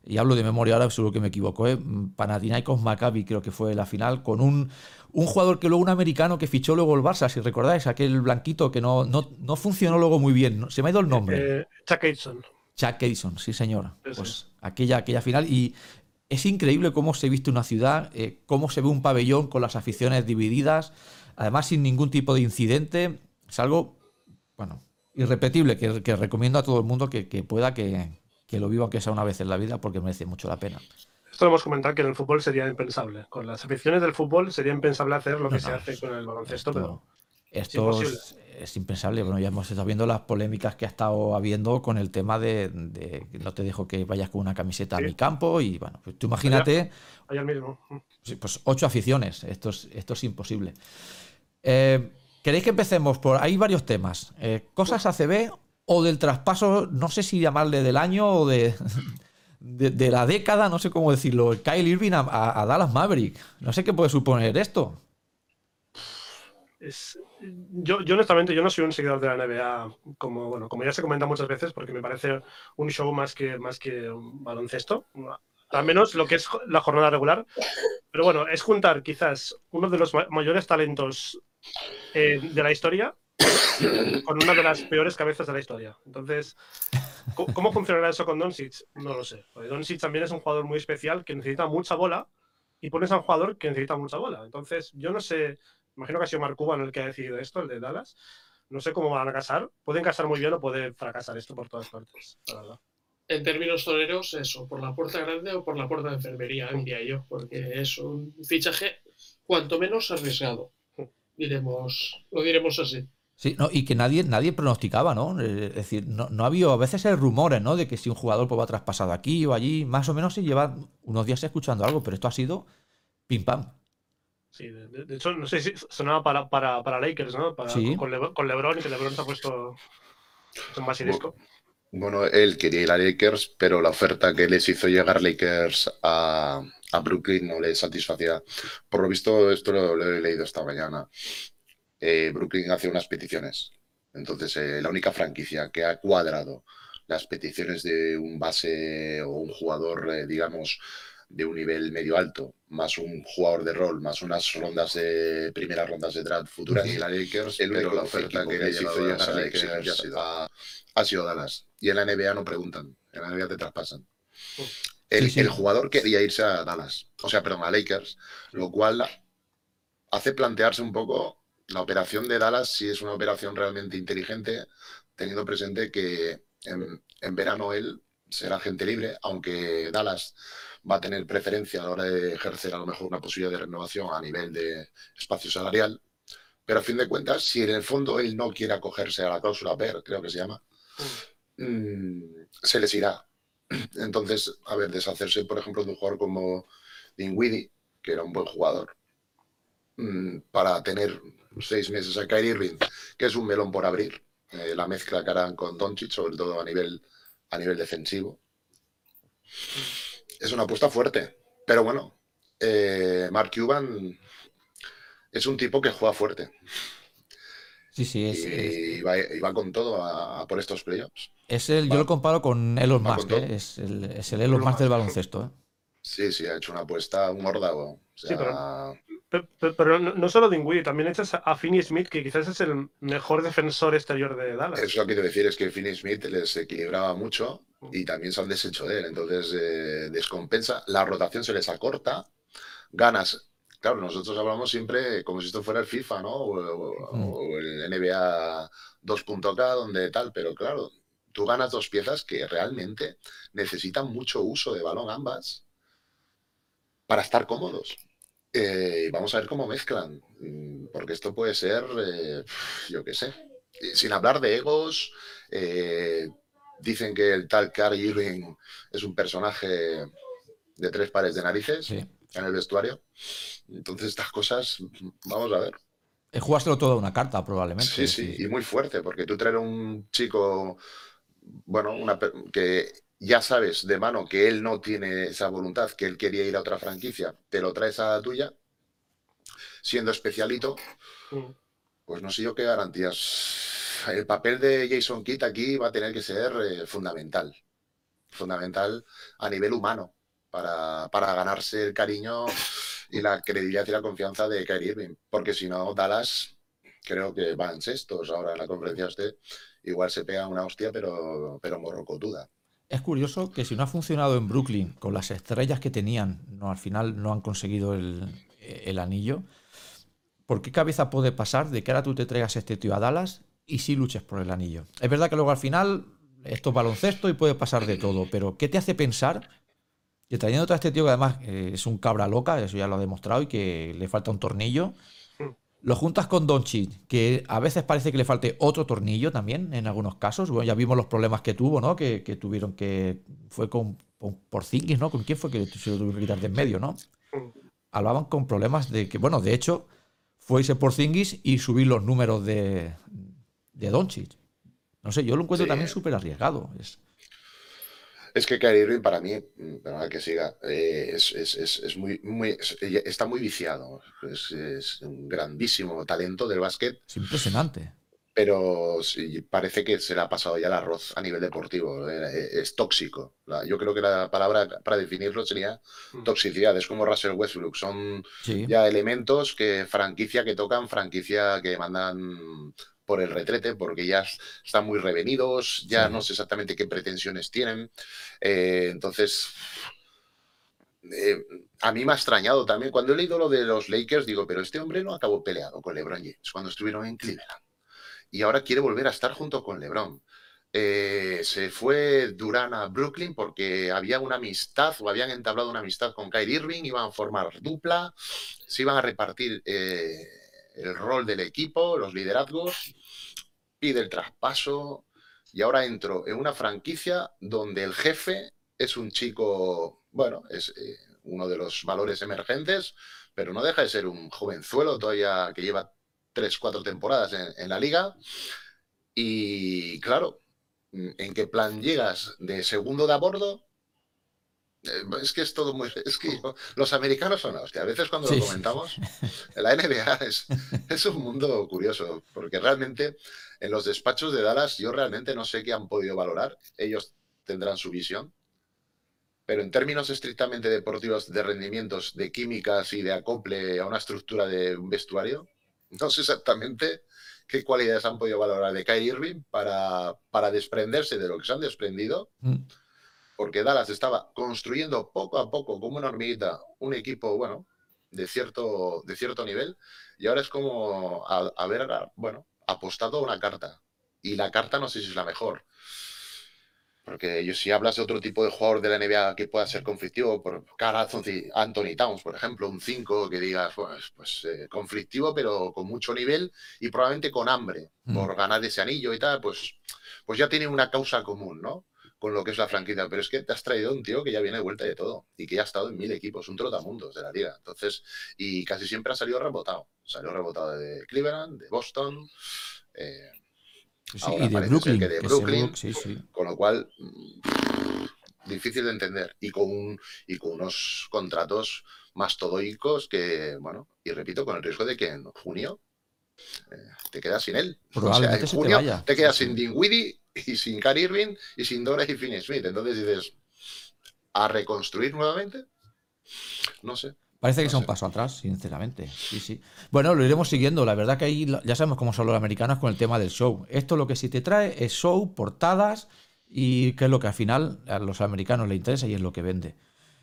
y hablo de memoria ahora, seguro que me equivoco, ¿eh? Panathinaikos Maccabi creo que fue la final, con un, un jugador que luego un americano que fichó luego el Barça, si recordáis, aquel blanquito que no, no, no funcionó luego muy bien. ¿no? Se me ha ido el nombre. Eh, Chuck Aitson. Chuck Edison, sí señor. Pues es. aquella, aquella final. Y es increíble cómo se viste una ciudad, eh, cómo se ve un pabellón con las aficiones divididas, además sin ningún tipo de incidente. Es algo, bueno, irrepetible, que, que recomiendo a todo el mundo que, que pueda que, que lo viva aunque sea una vez en la vida, porque merece mucho la pena. Esto lo hemos comentado que en el fútbol sería impensable. Con las aficiones del fútbol sería impensable hacer lo que No, se no, hace con el baloncesto, Esto, pero esto es, es impensable. Bueno, ya hemos estado viendo las polémicas que ha estado habiendo con el tema de, de no te dejo que vayas con una camiseta a mi campo y bueno, pues tú imagínate. ayer mismo. Sí, pues ocho aficiones. Esto es, esto es imposible. Eh, ¿Queréis que empecemos por.? Hay varios temas. Eh, cosas ACB o del traspaso, no sé si llamarle del año o de, de, la década, no sé cómo decirlo. Kyle Irving a, Dallas Maverick. No sé qué puede suponer esto. Es- yo, yo honestamente yo no soy un seguidor de la NBA como bueno como ya se comenta muchas veces porque me parece un show más que más que un baloncesto al menos lo que es la jornada regular pero bueno es juntar quizás uno de los ma- mayores talentos eh, de la historia con una de las peores cabezas de la historia entonces ¿cómo funcionará eso con Doncic? no lo sé Doncic también es un jugador muy especial que necesita mucha bola y pones a un jugador que necesita mucha bola entonces yo no sé imagino que ha sido Mark Cuban el que ha decidido esto, el de Dallas. No sé cómo van a casar. Pueden casar muy bien o puede fracasar esto por todas partes, la verdad. En términos toreros, eso, por la puerta grande o por la puerta de enfermería, diría yo, porque es un fichaje cuanto menos arriesgado. Diremos, lo diremos así. Sí, no, y que nadie, nadie pronosticaba, ¿no? Eh, Es decir, no, no ha habido, a veces hay rumores, ¿no? De que si un jugador pues, va traspasado aquí o allí, más o menos se lleva unos días escuchando algo, pero esto ha sido pim pam. Sí, de, de- de hecho, no sé si sonaba para, para, para Lakers, ¿no? Para, Sí. con, Lebron, con LeBron y que LeBron se ha puesto en basilisco. Bueno, él quería ir a Lakers, pero la oferta que les hizo llegar Lakers a, a Brooklyn no le satisfacía. Por lo visto, esto lo, lo he leído esta mañana. Eh, Brooklyn hace unas peticiones. Entonces, eh, la única franquicia que ha cuadrado las peticiones de un base o un jugador, eh, digamos, de un nivel medio alto, más un jugador de rol, más unas rondas de primeras rondas de draft futuras, y la Lakers, el único la oferta que les hizo llegar a Lakers ha sido, ha sido Dallas. Y en la NBA no preguntan, en la NBA te traspasan. El, el, jugador quería irse a Dallas, o sea, perdón, a Lakers, lo cual hace plantearse un poco la operación de Dallas si es una operación realmente inteligente, teniendo presente que en, en verano él será gente libre, aunque Dallas va a tener preferencia a la hora de ejercer a lo mejor una posibilidad de renovación a nivel de espacio salarial. Pero a fin de cuentas, si en el fondo él no quiere acogerse a la cláusula PER, creo que se llama, mm, se les irá. Entonces, a ver, deshacerse, por ejemplo, de un jugador como Dinwiddie, que era un buen jugador, mm, para tener seis meses a Kyrie Irving, que es un melón por abrir, eh, la mezcla que harán con Doncic, sobre todo a nivel, a nivel defensivo es una apuesta fuerte. Pero bueno, eh, Mark Cuban es un tipo que juega fuerte. Sí, sí, es. Y, Va, con todo a, por estos playoffs. Es el, yo lo comparo con Elon Musk, ¿eh? es, el, es el Elon Musk del baloncesto. ¿eh? Sí, sí, ha hecho una apuesta, un mordago. sí, pero, no, solo Dingwiddie, también echas a Finney Smith, que quizás es el mejor defensor exterior de Dallas. Eso lo quiero decir, es que Finney Smith les equilibraba mucho y también se han deshecho de él. Entonces, eh, descompensa. La rotación se les acorta. Ganas. Claro, nosotros hablamos siempre como si esto fuera el FIFA, ¿no? O, el NBA 2.k, donde tal, pero claro, tú ganas dos piezas que realmente necesitan mucho uso de balón ambas para estar cómodos. Eh, vamos a ver cómo mezclan, mm, porque esto puede ser, eh, yo qué sé, sin hablar de egos, Dicen que el tal Carl Irving es un personaje de tres pares de narices en el vestuario. Entonces, estas cosas, vamos a ver. Jugástelo toda una carta, probablemente. Sí, sí, y muy fuerte, porque tú traes un chico, bueno, una, que ya sabes de mano que él no tiene esa voluntad, que él quería ir a otra franquicia, te lo traes a la tuya, siendo especialito, mm. pues no sé yo qué garantías el papel de Jason Kidd aquí va a tener que ser eh, fundamental. Fundamental a nivel humano para, ganarse el cariño y la credibilidad y la confianza de Kyrie Irving. Porque si no, Dallas creo que van sextos ahora en la conferencia usted. Igual se pega una hostia, pero, pero morrocotuda. Es curioso que si no ha funcionado en Brooklyn con las estrellas que tenían, no al final no han conseguido el, anillo. ¿Por qué cabeza puede pasar de que ahora tú te traigas este tío a Dallas y sí luches por el anillo. Es verdad que luego al final esto es baloncesto y puede pasar de todo, pero ¿qué te hace pensar que trayendo a este tío que además eh, es un cabra loca, eso ya lo ha demostrado y que le falta un tornillo, lo juntas con Doncic, que a veces parece que le falte otro tornillo también en algunos casos. Bueno, ya vimos los problemas que tuvo, ¿no? Que, tuvieron que fue con, por Zingis, ¿no? ¿Con quién fue que se lo tuvieron que quitar de en medio, ¿no? Hablaban con problemas de que, bueno, de hecho, fue ese por Zingis y subir los números de, de Doncic. No sé, yo lo encuentro también súper arriesgado. Es... Es que Kyrie Irving para mí, para que siga, eh, es, muy, muy está muy viciado. Es, un grandísimo talento del básquet. Es impresionante. Pero sí, parece que se le ha pasado ya el arroz a nivel deportivo. Eh, es tóxico. Yo creo que la palabra para definirlo sería mm. toxicidad. Es como Russell Westbrook. Son ya elementos que franquicia que tocan, franquicia que mandan por el retrete, porque ya están muy revenidos, ya no sé exactamente qué pretensiones tienen. Eh, entonces, eh, a mí me ha extrañado también. Cuando he leído lo de los Lakers, digo, pero este hombre no acabó peleado con LeBron James cuando estuvieron en Cleveland. Y ahora quiere volver a estar junto con LeBron. Eh, se fue Durán a Brooklyn porque había una amistad o habían entablado una amistad con Kyrie Irving, iban a formar dupla, se iban a repartir el rol del equipo, los liderazgos, pide el traspaso y ahora entro en una franquicia donde el jefe es un chico, bueno, es eh, uno de los valores emergentes, pero no deja de ser un jovenzuelo todavía que lleva tres, cuatro temporadas en, la liga. Y claro, ¿en qué plan llegas de segundo de a bordo? Eh, Es que es todo muy. Es que los americanos son la hostia. A veces cuando lo comentamos, la NBA es, es un mundo curioso, porque realmente en los despachos de Dallas yo realmente no sé qué han podido valorar. Ellos tendrán su visión. Pero en términos estrictamente deportivos, de rendimientos, de químicas y de acople a una estructura de un vestuario, no sé exactamente qué cualidades han podido valorar de Kyrie Irving para, para desprenderse de lo que se han desprendido. Mm porque Dallas estaba construyendo poco a poco, como una hormiguita, un equipo, bueno, de cierto, de cierto nivel, y ahora es como haber, bueno, apostado a una carta. Y la carta no sé si es la mejor. Porque yo, si hablas de otro tipo de jugador de la NBA que pueda ser conflictivo, por cara Anthony Towns, por ejemplo, un 5 que digas, pues, pues eh, conflictivo, pero con mucho nivel y probablemente con hambre mm. por ganar ese anillo y tal, pues, pues ya tiene una causa común, ¿no? Con lo que es la franquicia, pero es que te has traído un tío que ya viene de vuelta de todo y que ya ha estado en mil equipos, un trotamundos de la liga. Entonces, y casi siempre ha salido rebotado. Salió rebotado de Cleveland, de Boston. Eh, y de Brooklyn. de Brooklyn Con lo cual, mm, difícil de entender. Y con, y con unos contratos más todóicos que, bueno, y repito, con el riesgo de que en junio te quedas sin él. Probablemente en junio te, te quedas sin Dinwiddie y sin Kyrie Irving y sin Dora y Finney Smith. Entonces dices, ¿a reconstruir nuevamente? No sé. Parece que no es un paso atrás, sinceramente. Sí, sí. Bueno, lo iremos siguiendo. La verdad que ahí ya sabemos cómo son los americanos con el tema del show. Esto lo que sí te trae es show, portadas y que es lo que al final a los americanos les interesa y es lo que vende.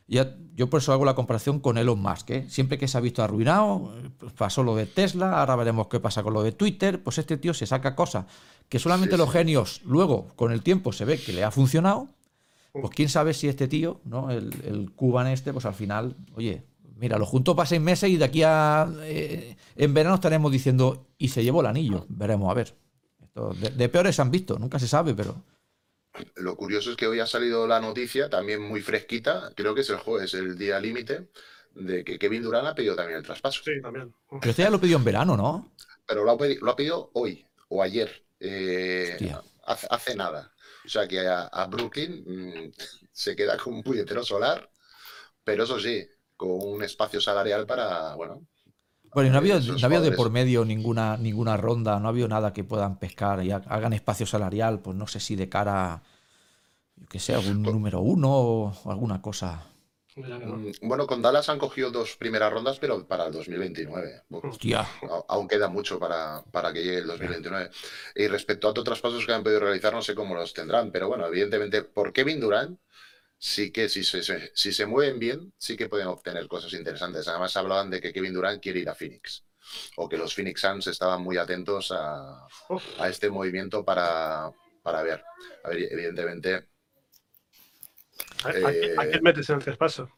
Ya, yo por eso hago la comparación con Elon Musk. ¿eh? Siempre que se ha visto arruinado, pues pasó lo de Tesla, ahora veremos qué pasa con lo de Twitter. Pues este tío se saca cosas que solamente los genios luego, con el tiempo, se ve que le ha funcionado. Pues quién sabe si este tío, ¿no? el, el Cuban este, pues al final, oye, mira, lo junto para seis meses y de aquí a. Eh, en verano estaremos diciendo, y se llevó el anillo. Veremos, a ver. de, de peores han visto, nunca se sabe, pero. Lo curioso es que hoy ha salido la noticia, también muy fresquita, creo que es el jueves, el día límite, de que Kevin Durant ha pedido también el traspaso. Sí, también. Pero este ya lo pidió en verano, ¿no? Pero lo ha, pedido, lo ha pedido hoy o ayer, eh, hace, hace, nada. O sea que a, a Brooklyn mmm, se queda con un puñetero solar, pero eso sí, con un espacio salarial para, bueno, bueno, y no ha habido, no ha habido de por medio ninguna, ninguna ronda, no ha habido nada que puedan pescar y hagan espacio salarial, pues no sé si de cara, yo que sé, algún pues, número uno o alguna cosa. Bueno, con Dallas han cogido dos primeras rondas, pero para el 2029. Hostia. Aún queda mucho para, para que llegue el 2029. Y respecto a otros traspasos que han podido realizar, no sé cómo los tendrán, pero bueno, evidentemente, por Kevin Durant, sí que si se, si se mueven bien, sí que pueden obtener cosas interesantes. Además, hablaban de que Kevin Durant quiere ir a Phoenix. O que los Phoenix Suns estaban muy atentos a, a este movimiento para, para ver. A ver, evidentemente. ¿A, eh, ¿a quién metes en el traspaso?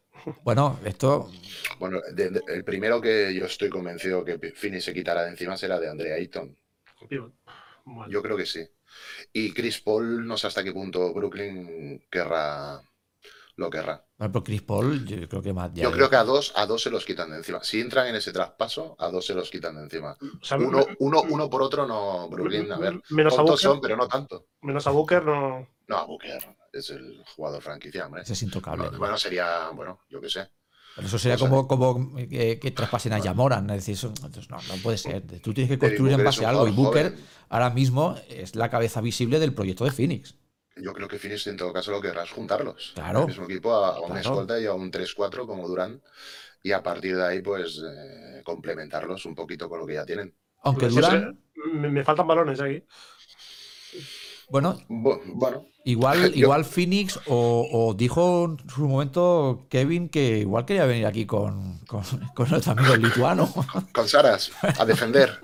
Bueno, esto. Bueno, de, de, el primero que yo estoy convencido que Phoenix se quitará de encima será de Andrea Ayton. Bueno. Yo creo que sí. Y Chris Paul, no sé hasta qué punto Brooklyn querrá lo querrá. Bueno, pero Chris Paul, yo creo que más. Yo creo que a dos, a dos se los quitan de encima. Si entran en ese traspaso, a dos se los quitan de encima. O sea, uno, me... uno, uno, por otro, no, Brooklyn. A ver, menos a Booker, son, pero no tanto. Menos a Booker, no. No, a Booker es el jugador franquicia, hombre. Ese es intocable. No, bueno, sería, bueno, yo qué sé. Pero eso sería como, como que, que, traspasen a Yamoran. Es decir, eso, entonces, no, no puede ser. Tú tienes que construir en base a algo. Y Booker joven. ahora mismo es la cabeza visible del proyecto de Phoenix yo creo que Phoenix en todo caso lo querrás juntarlos. Claro. El mismo equipo a, a un claro. escolta y a un 3-4 como Durán. Y a partir de ahí, pues, eh, complementarlos un poquito con lo que ya tienen. Aunque Durán... Me, me, faltan balones ahí. Bueno, bueno igual, yo... igual Phoenix o, o, dijo en su momento Kevin que igual quería venir aquí con, con, con nuestro amigo lituano. Con Saras, a defender.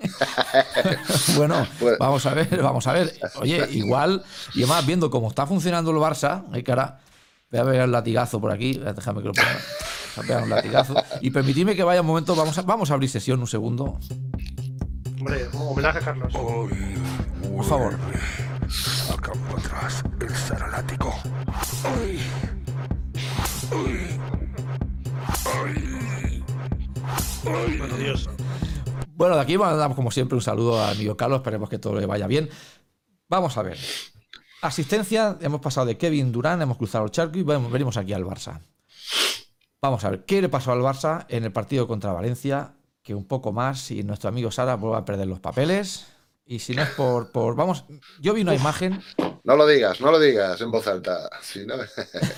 bueno, pues... vamos a ver, vamos a ver. Oye, igual, y además viendo cómo está funcionando el Barça, hay cara, voy a ver el latigazo por aquí, déjame que lo ponga. Voy a pegar un latigazo. Y permitidme que vaya un momento, vamos a, vamos a abrir sesión un segundo. Hombre, homenaje a Carlos. Por favor. A campo atrás, el Zaralático. ¡Ay! ¡Ay! ¡Ay! ¡Ay! Bueno, Dios. Bueno, de aquí mandamos como siempre un saludo al amigo Carlos, esperemos que todo le vaya bien. Vamos a ver. Asistencia, hemos pasado de Kevin Durán, hemos cruzado el charco y venimos aquí al Barça. Vamos a ver, ¿qué le pasó al Barça en el partido contra Valencia? Que un poco más y nuestro amigo Sara vuelva a perder los papeles. Y si no es por. por vamos, yo vi una imagen. No lo digas, no lo digas en voz alta. Si no,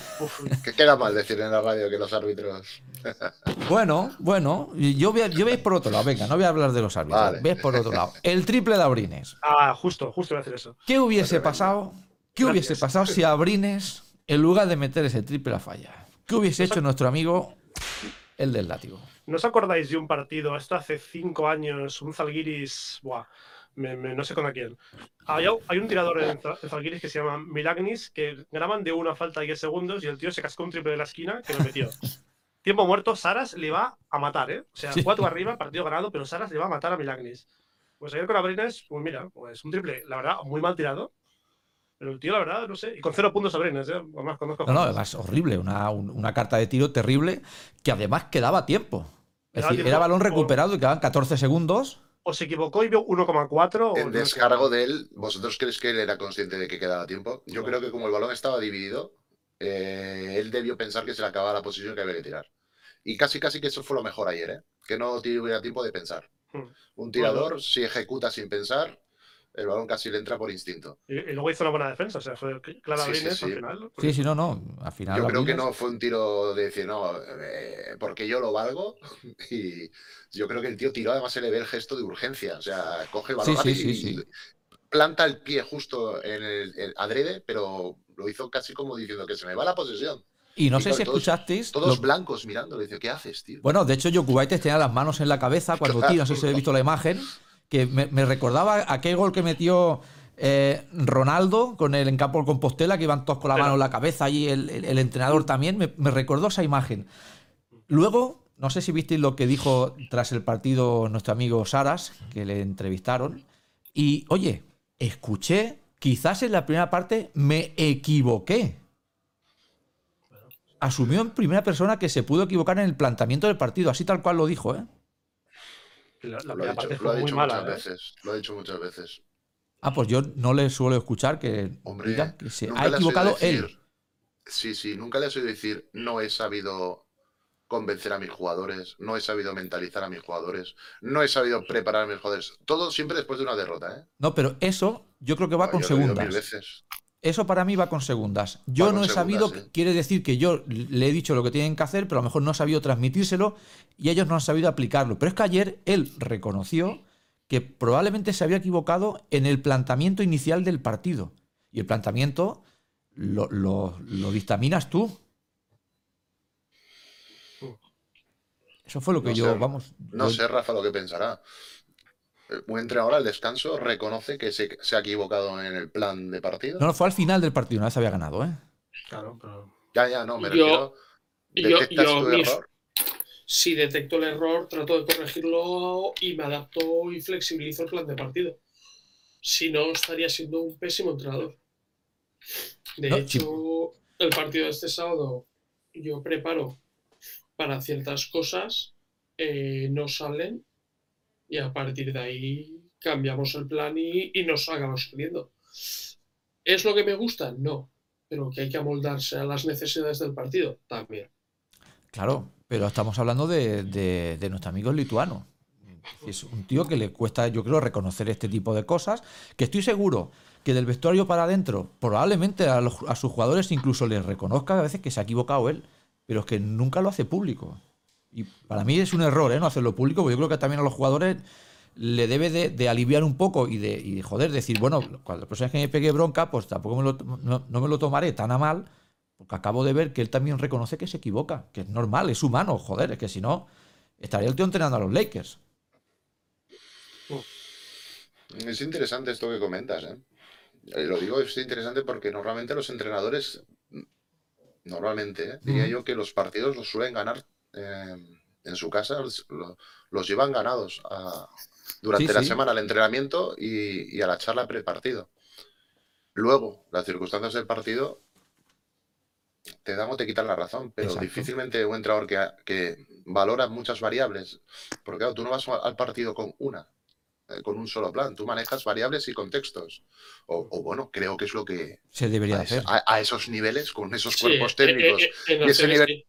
que queda mal decir en la radio que los árbitros. Bueno, bueno, yo voy, a, yo voy a ir por otro lado. Venga, no voy a hablar de los árbitros. Vale. Ir por otro lado. El triple de Abrines. Ah, justo, justo voy a hacer eso. ¿Qué hubiese pasado? ¿Qué hubiese Gracias. pasado si Abrines, en lugar de meter ese triple a falla, qué hubiese hecho nuestro amigo el del látigo? ¿No os acordáis de un partido, esto hace cinco años, un Zalgiris, buah, me- me- no sé con quién? Hay, hay un tirador en en Zalgiris que se llama Milagnis, que graban de una falta de 10 segundos y el tío se cascó un triple de la esquina que lo metió. Tiempo muerto, Saras le va a matar, ¿eh? O sea, Sí. 4 arriba, partido ganado, pero Saras le va a matar a Milagnis. Pues ayer con Abrines, pues mira, pues un triple, la verdad, muy mal tirado. Pero el tío, la verdad, no sé, y con cero puntos Abrines, ¿eh? Además, conozco No, no, además horrible, una, un- una carta de tiro terrible que además quedaba tiempo. Es decir, tiempo era balón recuperado y quedaban 14 segundos. O se equivocó y vio 1,4 o En no sé. descargo de él, ¿vosotros creéis que él era consciente de que quedaba tiempo? Yo No. creo que como el balón estaba dividido, eh, él debió pensar que se le acababa la posición que había que tirar. Y casi, casi que eso fue lo mejor ayer, ¿eh? Que no tuviera tiempo de pensar. Hmm. Un tirador, si ejecuta sin pensar, el balón casi le entra por instinto. Y, y luego hizo una buena defensa, o sea, fue clara Sí, sí, Abrines sí. al final. Sí, sí, no, no. Al final. Yo creo que Abrines- no fue un tiro de decir, no, eh, porque yo lo valgo. Y yo creo que el tío tiró, además se le ve el gesto de urgencia. O sea, coge el balón Sí, sí, y sí, sí. planta el pie justo en el, el adrede, pero lo hizo casi como diciendo que se me va la posesión. Y no y sé claro, si todos- escuchasteis. Todos lo- blancos mirándolo. Dice, ¿qué haces, tío? Bueno, de hecho, Jokubaitis tenía las manos en la cabeza cuando Claro. tira. No sé si habéis visto la imagen. Que me, me recordaba aquel gol que metió eh, Ronaldo con el en campo de Compostela, que iban todos con la mano en la cabeza y el, el- el entrenador también. Me, me recordó esa imagen. Luego, no sé si visteis lo que dijo tras el partido nuestro amigo Saras, que le entrevistaron. Y, oye, escuché, quizás en la primera parte me equivoqué. Asumió en primera persona que se pudo equivocar en el planteamiento del partido, así tal cual lo dijo, ¿eh? La, la lo ha dicho, parte lo fue ha muy dicho mala. muchas ¿eh? veces. Lo ha dicho muchas veces. Ah, pues yo no le suelo escuchar que Hombre, diga que se ha equivocado decir- él. Sí, sí, nunca le has oído decir, no he sabido convencer a mis jugadores, no he sabido mentalizar a mis jugadores, no he sabido preparar a mis jugadores. Todo siempre después de una derrota, ¿eh? No, pero eso yo creo que va Ah, con he segundas. mil veces. Eso para mí va con segundas. Yo Va no he sabido, sí. quiere decir que yo le he dicho lo que tienen que hacer, pero a lo mejor no he sabido transmitírselo y ellos no han sabido aplicarlo. Pero es que ayer él reconoció que probablemente se había equivocado en el planteamiento inicial del partido. Y el planteamiento lo, lo- lo dictaminas tú. Eso fue lo que No yo, sé, vamos. No yo- sé, Rafa, lo que pensará. Eh, Un entrenador al descanso reconoce que se, se ha equivocado en el plan de partido. No, no, fue al final del partido, una vez había ganado, ¿eh? Claro, pero. Ya, ya, no, me Yo- refiero. yo- ¿Detectas yo tu mis- error? Si detecto el error, trato de corregirlo y me adapto y flexibilizo el plan de partido. Si no, estaría siendo un pésimo entrenador. De No, hecho, el partido de este sábado yo preparo para ciertas cosas, eh, no salen y a partir de ahí cambiamos el plan y, nos acabamos saliendo. ¿Es lo que me gusta? No, pero que hay que amoldarse a las necesidades del partido también. Claro, pero estamos hablando de, de- nuestro amigo lituano. Es un tío que le cuesta, yo creo, reconocer este tipo de cosas, que estoy seguro que del vestuario para adentro, probablemente a, los- a sus jugadores incluso les reconozca a veces que se ha equivocado él, pero es que nunca lo hace público. Y para mí es un error, ¿eh? No hacerlo público, porque yo creo que también a los jugadores le debe de, de aliviar un poco y de, y de joder, decir, bueno, cuando la persona que me pegue bronca, pues tampoco me lo, no, no me lo tomaré tan a mal, porque acabo de ver que él también reconoce que se equivoca, que es normal, es humano, joder, es que si no, estaría el tío entrenando a los Lakers. Es interesante esto que comentas, ¿eh? Eh, Lo digo, es interesante porque normalmente los entrenadores, mm, normalmente, ¿eh? diría yo que los partidos los suelen ganar eh, en su casa, los, lo- los llevan ganados a- durante Sí, la sí. semana al entrenamiento y, y a la charla prepartido. Luego, las circunstancias del partido te dan o te quitan la razón, pero Exacto. difícilmente un entrenador que, que valora muchas variables, porque claro, tú no vas al partido con una, con un solo plan. Tú manejas variables y contextos. O, o bueno, creo que es lo que Se debería a, hacer. es- a- a esos niveles, con esos cuerpos eh, técnicos eh, eh, en y ese nivel sí.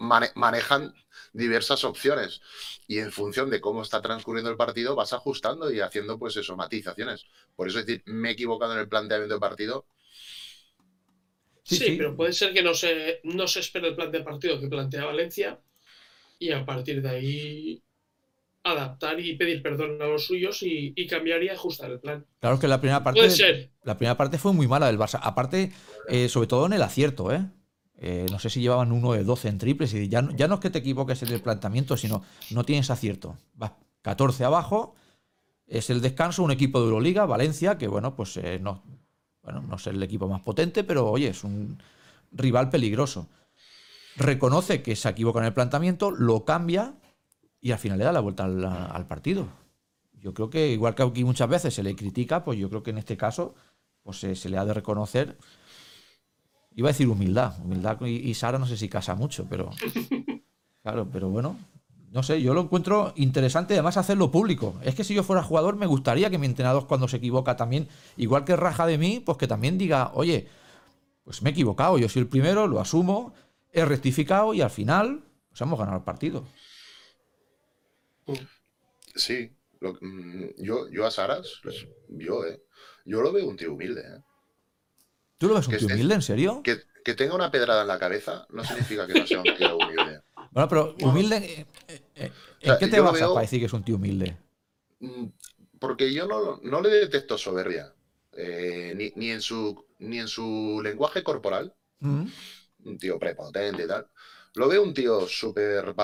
mane- manejan diversas opciones. Y en función de cómo está transcurriendo el partido, vas ajustando y haciendo, pues eso, matizaciones. Por eso decir, me he equivocado en el planteamiento de partido. Sí, Sí, sí. pero puede ser que no se, no se espere el plan de partido que plantea Valencia y a partir de ahí adaptar y pedir perdón a los suyos y, y cambiar y ajustar el plan. Claro que la primera parte. Puede ser. La primera parte fue muy mala del Barça. Aparte, eh, sobre todo en el acierto, ¿eh? Eh, no sé si llevaban uno de 12 en triples y ya, no- ya no es que te equivoques en el planteamiento, sino no tienes acierto. Vas 14 abajo, es el descanso, un equipo de Euroliga, Valencia, que bueno, pues eh, no, bueno, no es el equipo más potente, pero oye, es un rival peligroso. Reconoce que se equivoca en el planteamiento, lo cambia y al final le da la vuelta al, al partido. Yo creo que, igual que aquí muchas veces se le critica, pues yo creo que en este caso pues se, se le ha de reconocer. Iba a decir humildad. Humildad y, y Sara no sé si casa mucho, pero. Claro, pero bueno. No sé, yo lo encuentro interesante además hacerlo público. Es que si yo fuera jugador me gustaría que mi entrenador cuando se equivoca también, igual que raja de mí, pues que también diga, oye, pues me he equivocado, yo soy el primero, lo asumo, he rectificado y al final pues hemos ganado el partido. Sí, lo- mm, yo, yo a Saras, pues, yo, eh, yo lo veo un tío humilde. eh. ¿Tú lo ves un tío humilde, en serio? Que, que tenga una pedrada en la cabeza no significa que no sea un tío humilde. Bueno, pero humilde, eh, eh, ¿en sea, qué te basas veo- para decir que es un tío humilde? Mm, Porque yo no, no le detecto soberbia, eh, ni, ni en su, ni en su lenguaje corporal, Mm. un tío prepotente y tal. Lo veo un tío súper,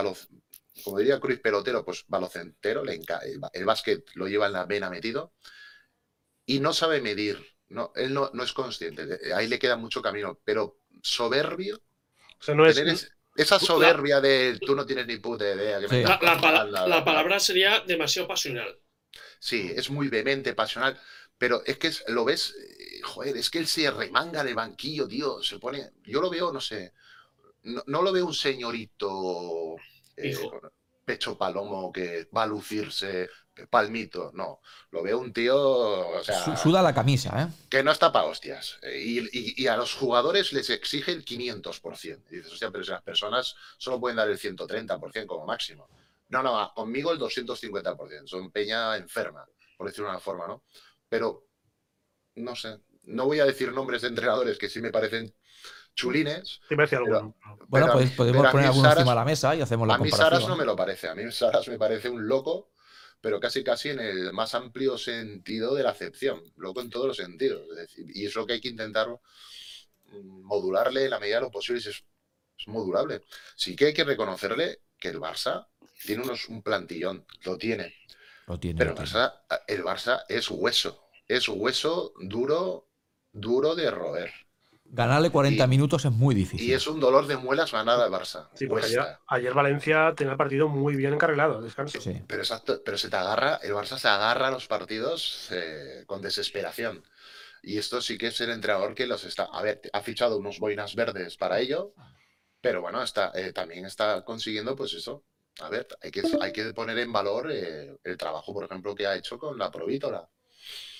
como diría Cruz pelotero, pues balocentero, le el, básquet lo lleva en la vena metido y no sabe medir, no, él no, no es consciente, de- ahí le queda mucho camino, pero soberbio, O sea, no es, tener es- esa soberbia de tú no tienes ni puta idea. que me Sí. La, palabra sería demasiado pasional. Sí, es muy vehemente, pasional, pero es que es- lo ves, eh, joder, es que él se remanga en el banquillo, tío, se pone, yo lo veo, no sé, no, no lo veo un señorito eh, pecho palomo que va a lucirse palmito, no, lo veo un tío, o sea, Suda la camisa, ¿eh? que no está para hostias, eh, y, y- y a los jugadores les exige el 500%, y dices, hostia, pero si las personas solo pueden dar el 130% como máximo. No, no, conmigo el 250%. Son peña enferma, por decirlo de una forma, ¿no? Pero, no sé, no voy a decir nombres de entrenadores que sí me parecen chulines. te Pero-. Bueno, pero pues podemos poner alguno Saras- encima de la mesa y hacemos la A mí comparación. Saras no me lo parece. A mí Saras me parece un loco, pero casi casi en el más amplio sentido de la acepción. Loco en todos los sentidos. Es decir, y es lo que hay que intentar modularle en la medida de lo posible. si Es, es modulable. Sí que hay que reconocerle que el Barça tiene unos, un plantillón. Lo tiene. Lo tiene. Pero el lo tiene. Barça, el Barça es hueso. Es hueso duro, duro de roer. Ganarle 40 y- minutos es muy difícil. Y es un dolor de muelas ganar al Barça. Sí, porque ayer, ayer Valencia tenía el partido muy bien encarrilado, descanso. Sí. Pero exacto, pero se te agarra, el Barça se agarra a los partidos eh, con desesperación. Y esto sí que es el entrenador que los está. A ver, ha fichado unos boinas verdes para ello, pero bueno, está, eh, también está consiguiendo, pues eso. A ver, hay que, hay que poner en valor eh, el trabajo, por ejemplo, que ha hecho con la Provítola.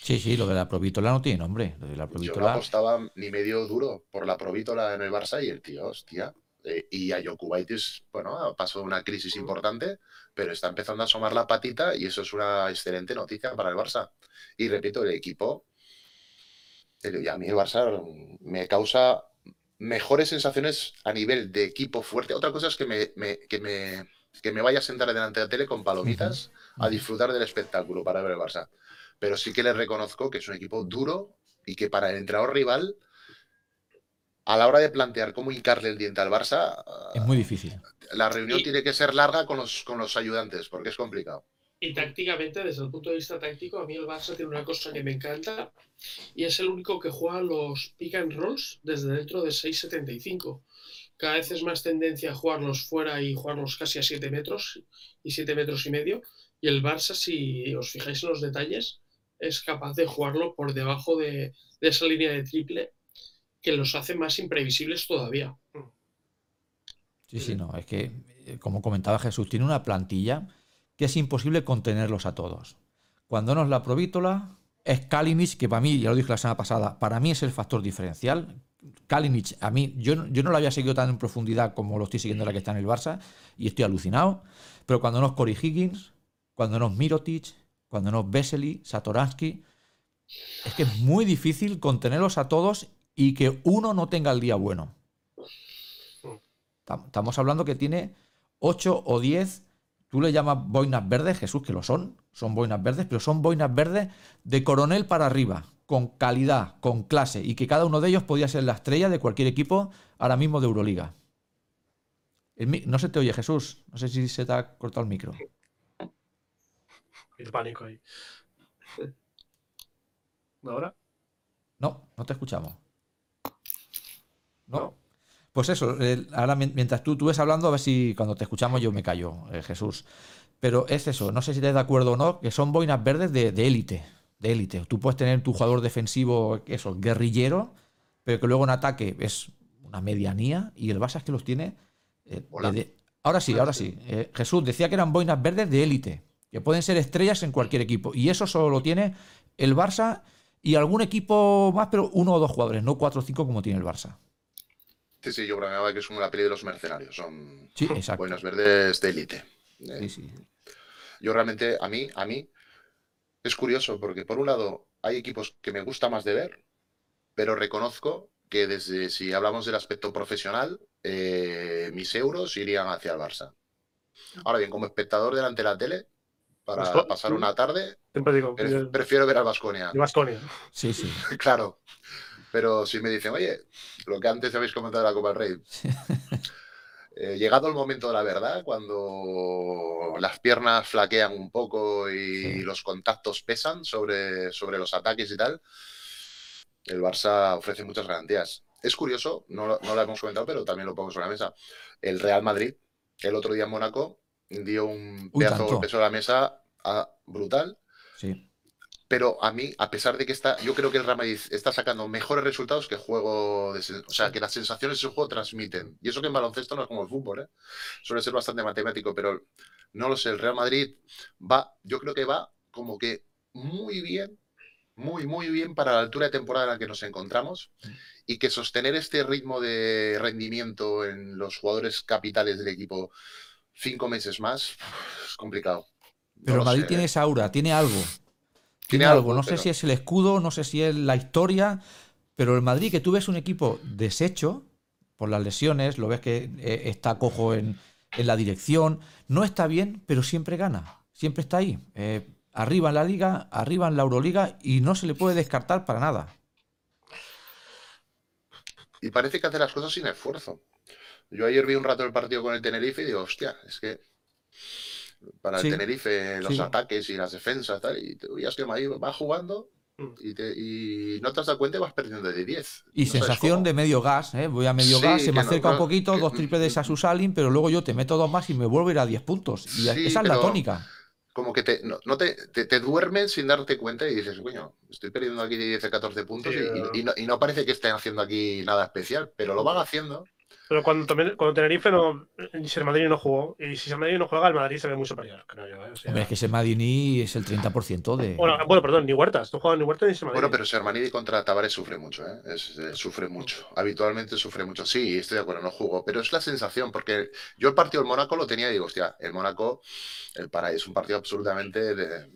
Sí, sí, lo de la provítola no tiene nombre. Lo de la Yo no provítola. apostaba ni medio duro por la Provítola en el Barça y el tío, hostia. eh, y a Jokubaitis, bueno, pasó una crisis importante, pero está empezando a asomar la patita y eso es una excelente noticia para el Barça. Y repito, el equipo, el- y a mí el Barça me causa mejores sensaciones a nivel de equipo fuerte. Otra cosa es que me, me- que me, que me vaya a sentar delante de la tele con palomitas a disfrutar del espectáculo para ver el Barça. Pero sí que le reconozco que es un equipo duro y que para el entrenador rival, a la hora de plantear cómo hincarle el diente al Barça, Es muy difícil. la reunión Y- tiene que ser larga con los, con los ayudantes, porque es complicado. Y tácticamente, desde el punto de vista táctico, a mí el Barça tiene una cosa que me encanta y es el único que juega los pick and rolls desde dentro de 6.75. Cada vez es más tendencia a jugarlos fuera y jugarlos casi a 7 metros y 7 metros y medio. Y el Barça, si os fijáis en los detalles, es capaz de jugarlo por debajo de, esa línea de triple que los hace más imprevisibles todavía. Sí, sí, no. Es que, eh, como comentaba Jesús, tiene una plantilla que es imposible contenerlos a todos. cuando no es la Provítola, es Kalinic, que para mí, ya lo dije la semana pasada, para mí es el factor diferencial. Kalinic, a mí, yo, yo no lo había seguido tan en profundidad como lo estoy siguiendo ahora que está en el Barça, y estoy alucinado. Pero cuando no es Cory Higgins, cuando no es Mirotic, cuando no es Vesely, Satoransky, es que es muy difícil contenerlos a todos y que uno no tenga el día bueno. Tam- Estamos hablando que tiene 8 o 10, tú le llamas boinas verdes, Jesús, que lo son, son boinas verdes, pero son boinas verdes de coronel para arriba, con calidad, con clase, y que cada uno de ellos podía ser la estrella de cualquier equipo ahora mismo de Euroliga. No se te oye, Jesús, no sé si se te ha cortado el micro. El pánico ahí. ¿Ahora? No, no te escuchamos. No. Pues eso, eh, ahora mien- mientras tú, tú ves hablando, a ver si cuando te escuchamos yo me callo, eh, Jesús. Pero es eso, no sé si estás de acuerdo o no, que son boinas verdes de élite. De élite. Tú puedes tener tu jugador defensivo, eso, guerrillero, pero que luego en ataque es una medianía y el Barça es que los tiene. eh, Hola. de- ahora sí, ahora sí. Eh, Jesús decía que eran boinas verdes de élite, que pueden ser estrellas en cualquier equipo. Y eso solo lo tiene el Barça y algún equipo más, pero uno o dos jugadores, no cuatro o cinco como tiene el Barça. Sí, sí, yo bromeaba que es como la peli de los mercenarios. Son Sí, buenos verdes de élite. Eh, Sí, sí. Yo realmente, a mí, a mí, es curioso porque por un lado hay equipos que me gusta más de ver, pero reconozco que desde, si hablamos del aspecto profesional, eh, mis euros irían hacia el Barça. Ahora bien, como espectador delante de la tele, para pasar una tarde, Siempre digo, prefiero ver al Vasconia. Vasconia. Sí, sí. Claro. Pero si me dicen, oye, lo que antes habéis comentado de la Copa del Rey, eh, llegado el momento de la verdad, cuando las piernas flaquean un poco y Sí. los contactos pesan sobre, sobre los ataques y tal, el Barça ofrece muchas garantías. Es curioso, no, lo- no lo hemos comentado, pero también lo pongo sobre la mesa. El Real Madrid, el otro día en Mónaco, dio un pedazo de golpe sobre la mesa brutal. sí. Pero a mí, a pesar de que está, yo creo que el Real Madrid está sacando mejores resultados que juego, de o sea, que las sensaciones de su juego transmiten. Y eso que en baloncesto no es como el fútbol, ¿eh? Suele ser bastante matemático, pero no lo sé, el Real Madrid va, yo creo que va como que muy bien, muy, muy bien para la altura de temporada en la que nos encontramos y que sostener este ritmo de rendimiento en los jugadores capitales del equipo cinco meses más es complicado. No Pero el Madrid sé, tiene ¿eh? esa aura, tiene algo. Tiene, Tiene algo. algo, No sé si es el escudo, no sé si es la historia, pero el Madrid, que tú ves un equipo deshecho por las lesiones, lo ves que eh, está cojo en, en la dirección, no está bien, pero siempre gana. Siempre está ahí. Eh, arriba en la liga, arriba en la Euroliga y no se le puede descartar para nada. Y parece que hace las cosas sin esfuerzo. Yo ayer vi un rato el partido con el Tenerife y digo, hostia, es que para Sí, el Tenerife los sí. ataques y las defensas tal, y te veías que Madrid va jugando Mm. y, te- y no te has dado cuenta y vas perdiendo de 10. Y No sensación de medio gas, ¿eh? voy a medio Sí, gas, se me no- acerca un poquito, que- dos triples de Sasu Salin, pero luego yo te meto dos más y me vuelvo a ir a 10 puntos. Y Sí, esa es la tónica. Como que te, no, no te, te, te duermes sin darte cuenta y dices, coño, estoy perdiendo aquí 10 o 14 puntos Sí, y, y no, y no parece que estén haciendo aquí nada especial, pero lo van haciendo. Pero cuando, cuando Tenerife no. Si el Madrid no jugó. Y si el Madrid no juega, el Madrid se ve muy superior. Creo yo, ¿eh? O sea- Hombre, es que ese Madini es el 30% de... bueno, bueno, perdón, ni Huertas. No juega ni Huertas ni Madrid. Bueno, pero Sermanidi contra Tavares sufre mucho, ¿eh? Es- eh, sufre mucho. Habitualmente sufre mucho. Sí, estoy de acuerdo, no jugó. Pero es la sensación, porque yo el partido del Mónaco lo tenía y digo, hostia, el Mónaco el para, es un partido absolutamente de-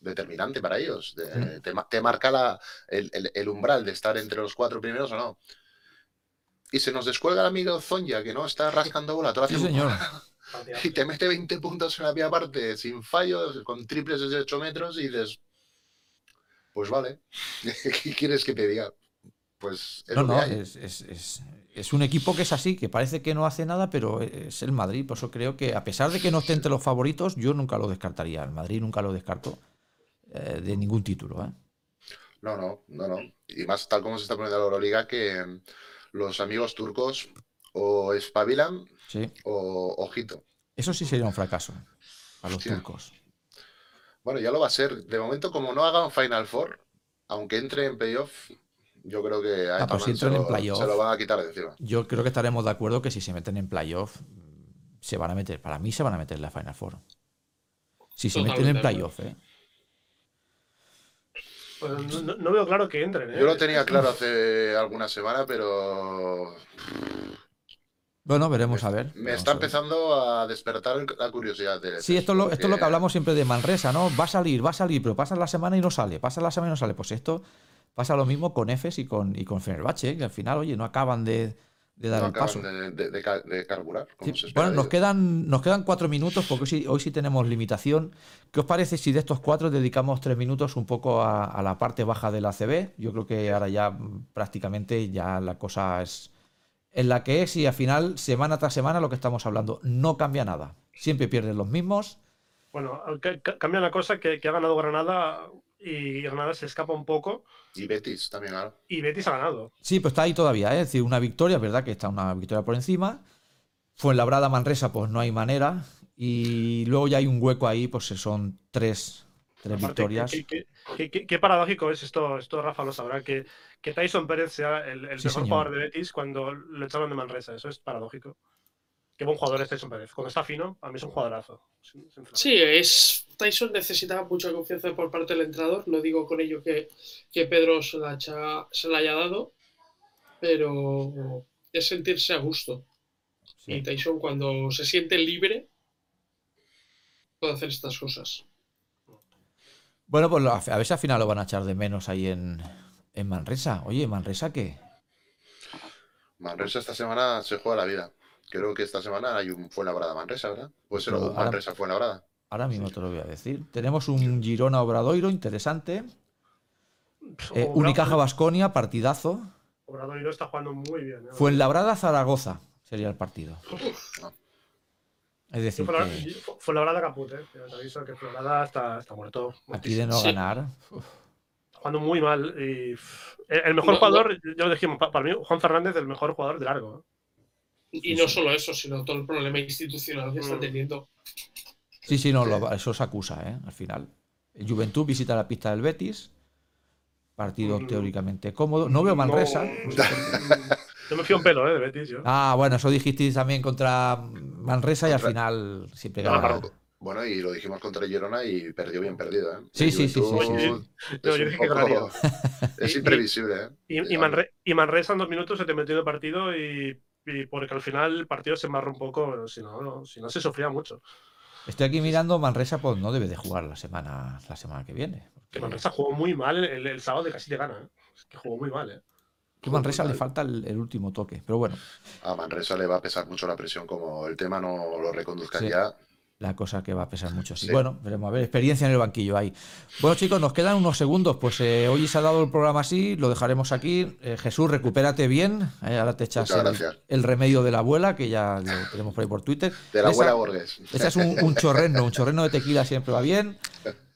determinante para ellos. De- te, ma- te marca la- el, el- el umbral de estar entre los cuatro primeros o no. Y se nos descuelga el amigo Zonja, que no está rascando bola toda la Sí, señor. Y te mete 20 puntos en la primera parte sin fallos, con triples desde 8 metros y dices, pues vale, ¿qué quieres que te diga? Pues es No, no, es, es- es- es un equipo que es así, que parece que no hace nada, pero es el Madrid. Por eso creo que, a pesar de que no esté entre los favoritos, yo nunca lo descartaría. El Madrid nunca lo descarto eh, de ningún título. ¿eh? No, no, no, no. Y más tal como se está poniendo la Euroliga, que los amigos turcos o espabilan Sí. o ojito. Eso sí sería un fracaso para los Hostia. turcos. Bueno, ya lo va a ser. De momento, como no hagan Final Four, aunque entre en playoff, yo creo que a Ah, pues si se, en lo, playoff. se lo van a quitar de encima. Yo creo que estaremos de acuerdo que si se meten en playoff, se van a meter, para mí se van a meter en la Final Four. Si se meten en playoff, ¿eh? Pues no, no- veo claro que entren. ¿eh? Yo lo tenía claro hace alguna semana, pero Bueno, veremos a ver. me está empezando a despertar la curiosidad de Sí, esto es, lo, esto es lo que hablamos siempre de Manresa, ¿no? Va a salir, va a salir, pero pasa la semana y no sale, pasa la semana y no sale. Pues esto pasa lo mismo con Efes y con, y con Fenerbahce, ¿eh? que al final, oye, no acaban de, de dar no el paso. de, de- de ca- de carburar. como Sí, se espera Bueno, de nos quedan, nos quedan cuatro minutos porque hoy sí, hoy sí tenemos limitación. ¿Qué os parece si de estos cuatro dedicamos tres minutos un poco a, a la parte baja del ACB? Yo creo que ahora ya prácticamente ya la cosa es en la que es y al final, semana tras semana, lo que estamos hablando no cambia nada. Siempre pierden los mismos. Bueno, ca- ca- cambia la cosa que, que ha ganado Granada y Granada se escapa un poco Y Betis también, ahora. y Betis ha ganado. Sí, pues está ahí todavía, ¿eh? es decir, una victoria, es verdad que está una victoria por encima. Fuenlabrada, Manresa, pues no hay manera. Y luego ya hay un hueco ahí, pues son tres, tres Aparte, victorias. Qué, qué- qué- qué- qué paradójico es esto, esto Rafa lo sabrá, que, que Tyson Pérez sea el, el Sí, mejor señor. jugador de Betis cuando lo echaron de Manresa. Eso es paradójico. Qué buen jugador es Tyson Pérez. Cuando está fino, a mí es un jugadorazo. sin-. Sí, es. Tyson necesitaba mucha confianza por parte del entrenador. No digo con ello que, que Pedro se la, echa- se la haya dado, pero es sentirse a gusto. Sí. Y Tyson, cuando se siente libre, puede hacer estas cosas. Bueno, pues a a ver si al final lo van a echar de menos ahí en, en Manresa. Oye, ¿Manresa qué? Manresa esta semana se juega la vida. Creo que esta semana hay un Fuenlabrada Manresa, ¿verdad? Puede ser un Manresa Fuenlabrada. Ahora mismo te lo voy a decir. Tenemos un Girona Obradoiro interesante. Eh, Unicaja Basconia, partidazo. Obradoiro está jugando muy bien. ¿eh? Fuenlabrada Zaragoza sería el partido. Uf, Es decir, que fue la caput, ¿eh? Te aviso que Fuenlabrada está, está muerto. aquí de no Sí. ganar. Está jugando muy mal. Y, uf, el mejor No, jugador, ya lo dijimos, pa- para mí, Juan Fernández, el mejor jugador de largo. ¿Eh? Y no solo eso, sino todo el problema institucional que está Mm. teniendo. Sí, sí, no, lo- eso se acusa, ¿eh? Al final. Juventud visita la pista del Betis. Partido Mm. teóricamente cómodo. No veo Manresa. No, yo me fío un pelo, ¿eh? De Betis, yo. Ah, bueno, eso dijisteis también contra Manresa y al final siempre No, gana. para- Bueno, y lo dijimos contra Girona y perdió bien perdido, ¿eh? Sí, sí, sí, sí, No, yo dije que ganaría. Es imprevisible, ¿eh? Y. Manre- y Manresa en dos minutos se te metió el partido y, y porque al final el partido se embarró un poco, si no, no, si no se sufría mucho. Estoy aquí mirando, Manresa pues no debe de jugar la semana, la semana que viene. Que porque Manresa jugó muy mal el, el sábado y casi te gana. ¿eh? Es que jugó muy mal, ¿eh? que Manresa le falta el, el último toque. Pero bueno, A Manresa le va a pesar mucho la presión, como el tema no lo reconduzcan Sí. ya. La cosa que va a pesar mucho. Sí. Bueno, veremos a ver, experiencia en el banquillo ahí. Bueno, chicos, nos quedan unos segundos. Pues eh, hoy se ha dado el programa así, lo dejaremos aquí. Eh, Jesús, recupérate bien. eh, ahora te echas el, remedio de la abuela, que ya lo tenemos por ahí por Twitter. De la Esa- abuela Borges. Ese es un, un chorreno, un chorreno de tequila siempre va bien.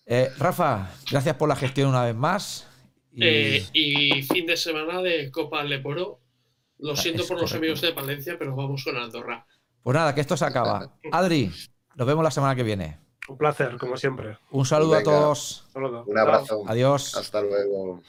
Eh, Rafa, gracias por la gestión una vez más. Y- Eh, y fin de semana de Copa Leporo. Lo Ah, siento por los amigos de Palencia, pero vamos con Andorra. Pues nada, que esto se acaba. Adri, nos vemos la semana que viene. Un placer, como siempre. Un saludo Venga. a todos. Un abrazo. Adiós. Hasta luego.